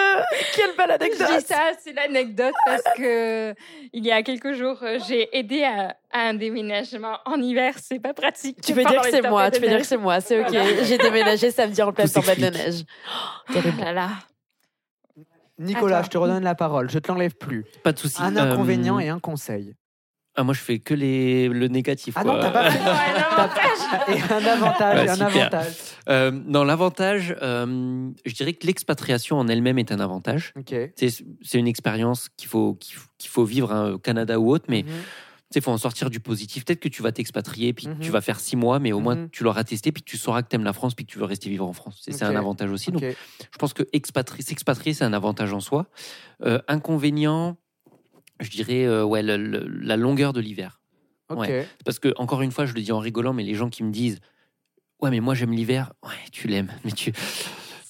quelle belle Je dis anecdote. ça, c'est l'anecdote parce que il y a quelques jours, euh, j'ai aidé à, à un déménagement en hiver. C'est pas pratique. Tu peux dire que c'est moi, tu peux dire que c'est moi, c'est ok. Voilà. J'ai déménagé samedi en pleine tempête de neige. Oh là là. Nicolas, Attends. je te redonne la parole. Je te l'enlève plus. Pas de souci. Un Euh, inconvénient et un conseil. Ah, moi, je fais que les... le négatif. Ah quoi. non, t'as pas fait. Un avantage. Et un avantage, un super. avantage. Euh, non, l'avantage, euh, je dirais que l'expatriation en elle-même est un avantage. Ok. C'est c'est une expérience qu'il faut, qu'il faut, qu'il faut vivre hein, au Canada ou autre, mais Mhm. il faut en sortir du positif. Peut-être que tu vas t'expatrier, puis que Mhm. tu vas faire six mois, mais au moins Mhm. tu l'auras testé, puis tu sauras que tu aimes la France, puis que tu veux rester vivre en France. C'est c'est Ok. un avantage aussi. Donc, je pense que expatri- s'expatrier, c'est un avantage en soi. Euh, inconvénient, je dirais euh, ouais, le- le- la longueur de l'hiver. Ouais. Parce que, encore une fois, je le dis en rigolant, mais les gens qui me disent Ouais, mais moi j'aime l'hiver, ouais, tu l'aimes, mais tu.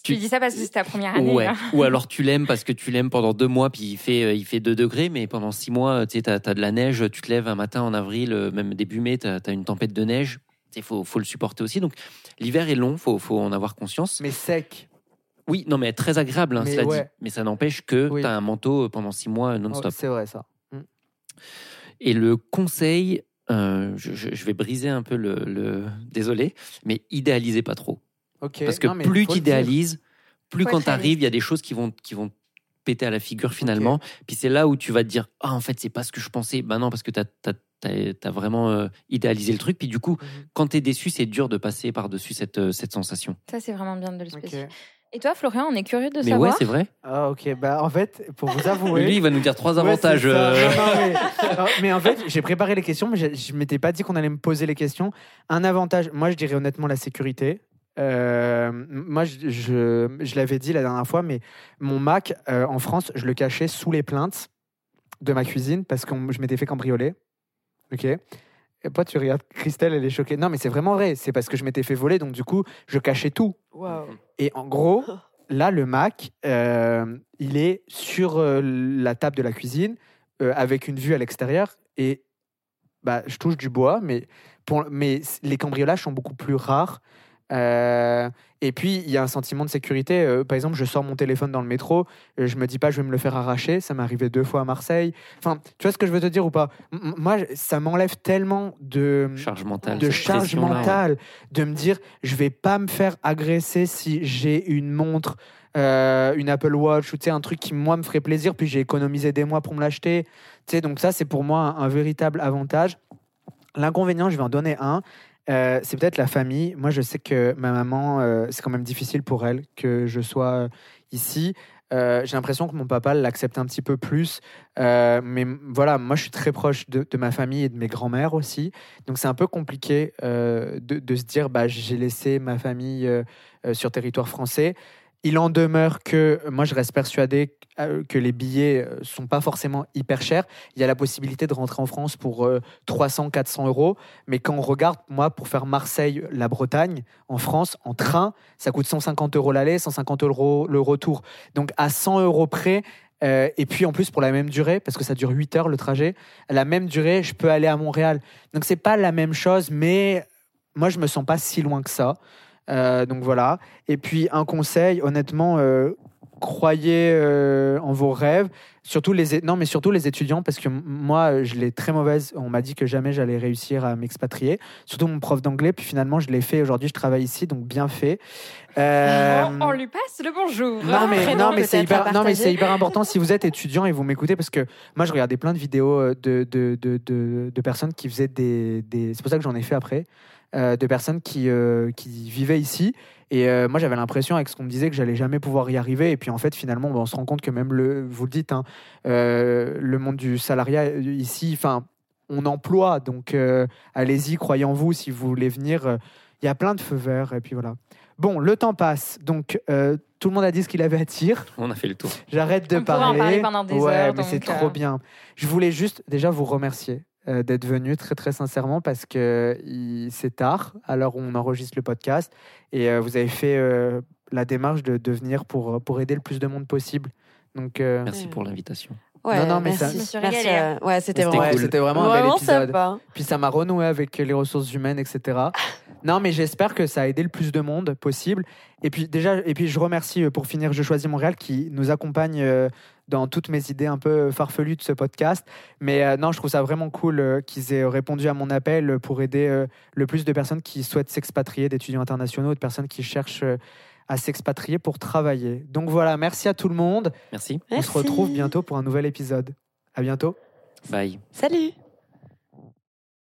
Tu dis ça parce que c'est ta première année. Ouais. hein. Ou alors tu l'aimes parce que tu l'aimes pendant deux mois, puis il fait, euh, il fait 2 degrés, mais pendant six mois, tu sais, t'as as de la neige, tu te lèves un matin en avril, euh, même début mai, tu as, une tempête de neige. Il faut, faut le supporter aussi. Donc l'hiver est long, faut, faut en avoir conscience. Mais sec. Oui, non, mais très agréable, hein, Mais cela ouais. dit. Mais ça n'empêche que Oui. tu as un manteau pendant six mois euh, Oh, non-stop. c'est vrai ça. Et le conseil, euh, je, vais briser un peu le, le- Désolé, mais idéalisez pas trop. Ok. Parce que Non, plus tu idéalises, plus quand tu arrives, il y a des choses qui vont, qui vont péter à la figure finalement. Puis c'est là où tu vas te dire Ah, en fait, c'est pas ce que je pensais. Ben non, parce que tu as, vraiment euh, idéalisé le truc. Puis du coup, Mhm. quand tu es déçu, c'est dur de passer par-dessus cette, euh, cette sensation. Ça, c'est vraiment bien de le spécifier. Et toi, Florian, on est curieux de Mais savoir. ouais, c'est vrai. Ah ok. Bah en fait, pour vous avouer. Lui, il va nous dire trois Ouais, avantages. ça. euh, Non, non, mais, Ah, mais en fait, j'ai préparé les questions, mais je, je m'étais pas dit qu'on allait me poser les questions. Un avantage, moi je dirais honnêtement la sécurité. Euh, moi, je, je, je l'avais dit la dernière fois, mais mon Mac euh, en France, je le cachais sous les plaintes de ma cuisine parce que je m'étais fait cambrioler. Ok. Et toi, tu regardes Christelle, elle est choquée. Non, mais c'est vraiment vrai. C'est parce que je m'étais fait voler, donc du coup, je cachais tout. Et en gros, là, le Mac, euh, il est sur euh, la table de la cuisine, euh, avec une vue à l'extérieur. Et bah, je touche du bois, mais, pour, mais les cambriolages sont beaucoup plus rares. Euh, et puis, il y a un sentiment de sécurité. Euh, par exemple, je sors mon téléphone dans le métro, euh, je me dis pas, je vais me le faire arracher. Ça m'est arrivé deux fois à Marseille. Enfin, tu vois ce que je veux te dire ou pas? M- Moi, ça m'enlève tellement de charge mentale. de charge mentale, me dire je vais pas me faire agresser si j'ai une montre, euh, une Apple Watch ou un truc qui moi me ferait plaisir, puis j'ai économisé des mois pour me l'acheter. Donc ça c'est pour moi un, un véritable avantage. L'inconvénient, je vais en donner un. Euh, c'est peut-être la famille. Moi, je sais que ma maman, euh, c'est quand même difficile pour elle que je sois euh, ici. J'ai l'impression que mon papa l'accepte un petit peu plus. Mais voilà, moi, je suis très proche de, ma famille et de mes grands-mères aussi. Donc, c'est un peu compliqué de, de se dire, bah, j'ai laissé ma famille sur territoire français. Il en demeure que moi, je reste persuadé euh, que les billets euh, sont pas forcément hyper chers. Il y a la possibilité de rentrer en France pour euh, 300, 400 euros. Mais quand on regarde, moi, pour faire Marseille-La Bretagne, en France, en train, ça coûte 150 euros l'aller, 150 euros le retour. Donc, à 100 euros près, euh, et puis en plus pour la même durée, parce que ça dure 8 heures le trajet, à la même durée, je peux aller à Montréal. Donc, c'est pas la même chose, mais moi, je me sens pas si loin que ça. Euh, donc voilà. Et puis un conseil, honnêtement, euh, croyez euh, en vos rêves. Surtout les non, mais surtout les étudiants, parce que moi, je l'ai très mauvaise. On m'a dit que jamais j'allais réussir à m'expatrier. Surtout mon prof d'anglais. Puis finalement, je l'ai fait. Aujourd'hui, je travaille ici, donc bien fait. Euh, On, on lui passe le bonjour. non mais, non, mais c'est hyper, non, mais partager. c'est hyper important si vous êtes étudiant et vous m'écoutez parce que moi je regardais plein de vidéos de, de, de, de, de personnes qui faisaient des, des c'est pour ça que j'en ai fait après euh, de personnes qui, euh, qui vivaient ici et euh, moi j'avais l'impression avec ce qu'on me disait que j'allais jamais pouvoir y arriver et puis en fait finalement bah, on se rend compte que même le vous le dites hein, euh, le monde du salariat ici enfin on emploie donc euh, allez-y croyez en vous si vous voulez venir il y a plein de feux verts, et puis voilà. Bon, le temps passe, donc euh, tout le monde a dit ce qu'il avait à dire. On a fait le tour. J'arrête de On pourrait en parler. pendant des ouais, heures, mais c'est trop bien. Je voulais juste déjà vous remercier euh, d'être venu très très sincèrement parce que il- c'est tard, alors on enregistre le podcast et euh, vous avez fait euh, la démarche de, de venir pour, pour aider le plus de monde possible. Donc euh, Merci Ouais. pour l'invitation. Ouais, Non, non, mais ça- merci. Merci, euh, ouais, c'était vraiment, ouais, cool. vraiment un bel épisode. sympa. Puis ça m'a renoué avec les ressources humaines, etc. non, mais j'espère que ça a aidé le plus de monde possible. Et puis déjà, et puis je remercie pour finir Je choisis Montréal qui nous accompagne euh, dans toutes mes idées un peu farfelues de ce podcast. Mais euh, non, je trouve ça vraiment cool euh, qu'ils aient répondu à mon appel pour aider euh, le plus de personnes qui souhaitent s'expatrier, d'étudiants internationaux, de personnes qui cherchent euh, à s'expatrier pour travailler. Donc voilà, merci à tout le monde. Merci. On se retrouve bientôt pour un nouvel épisode. À bientôt. Bye. Salut.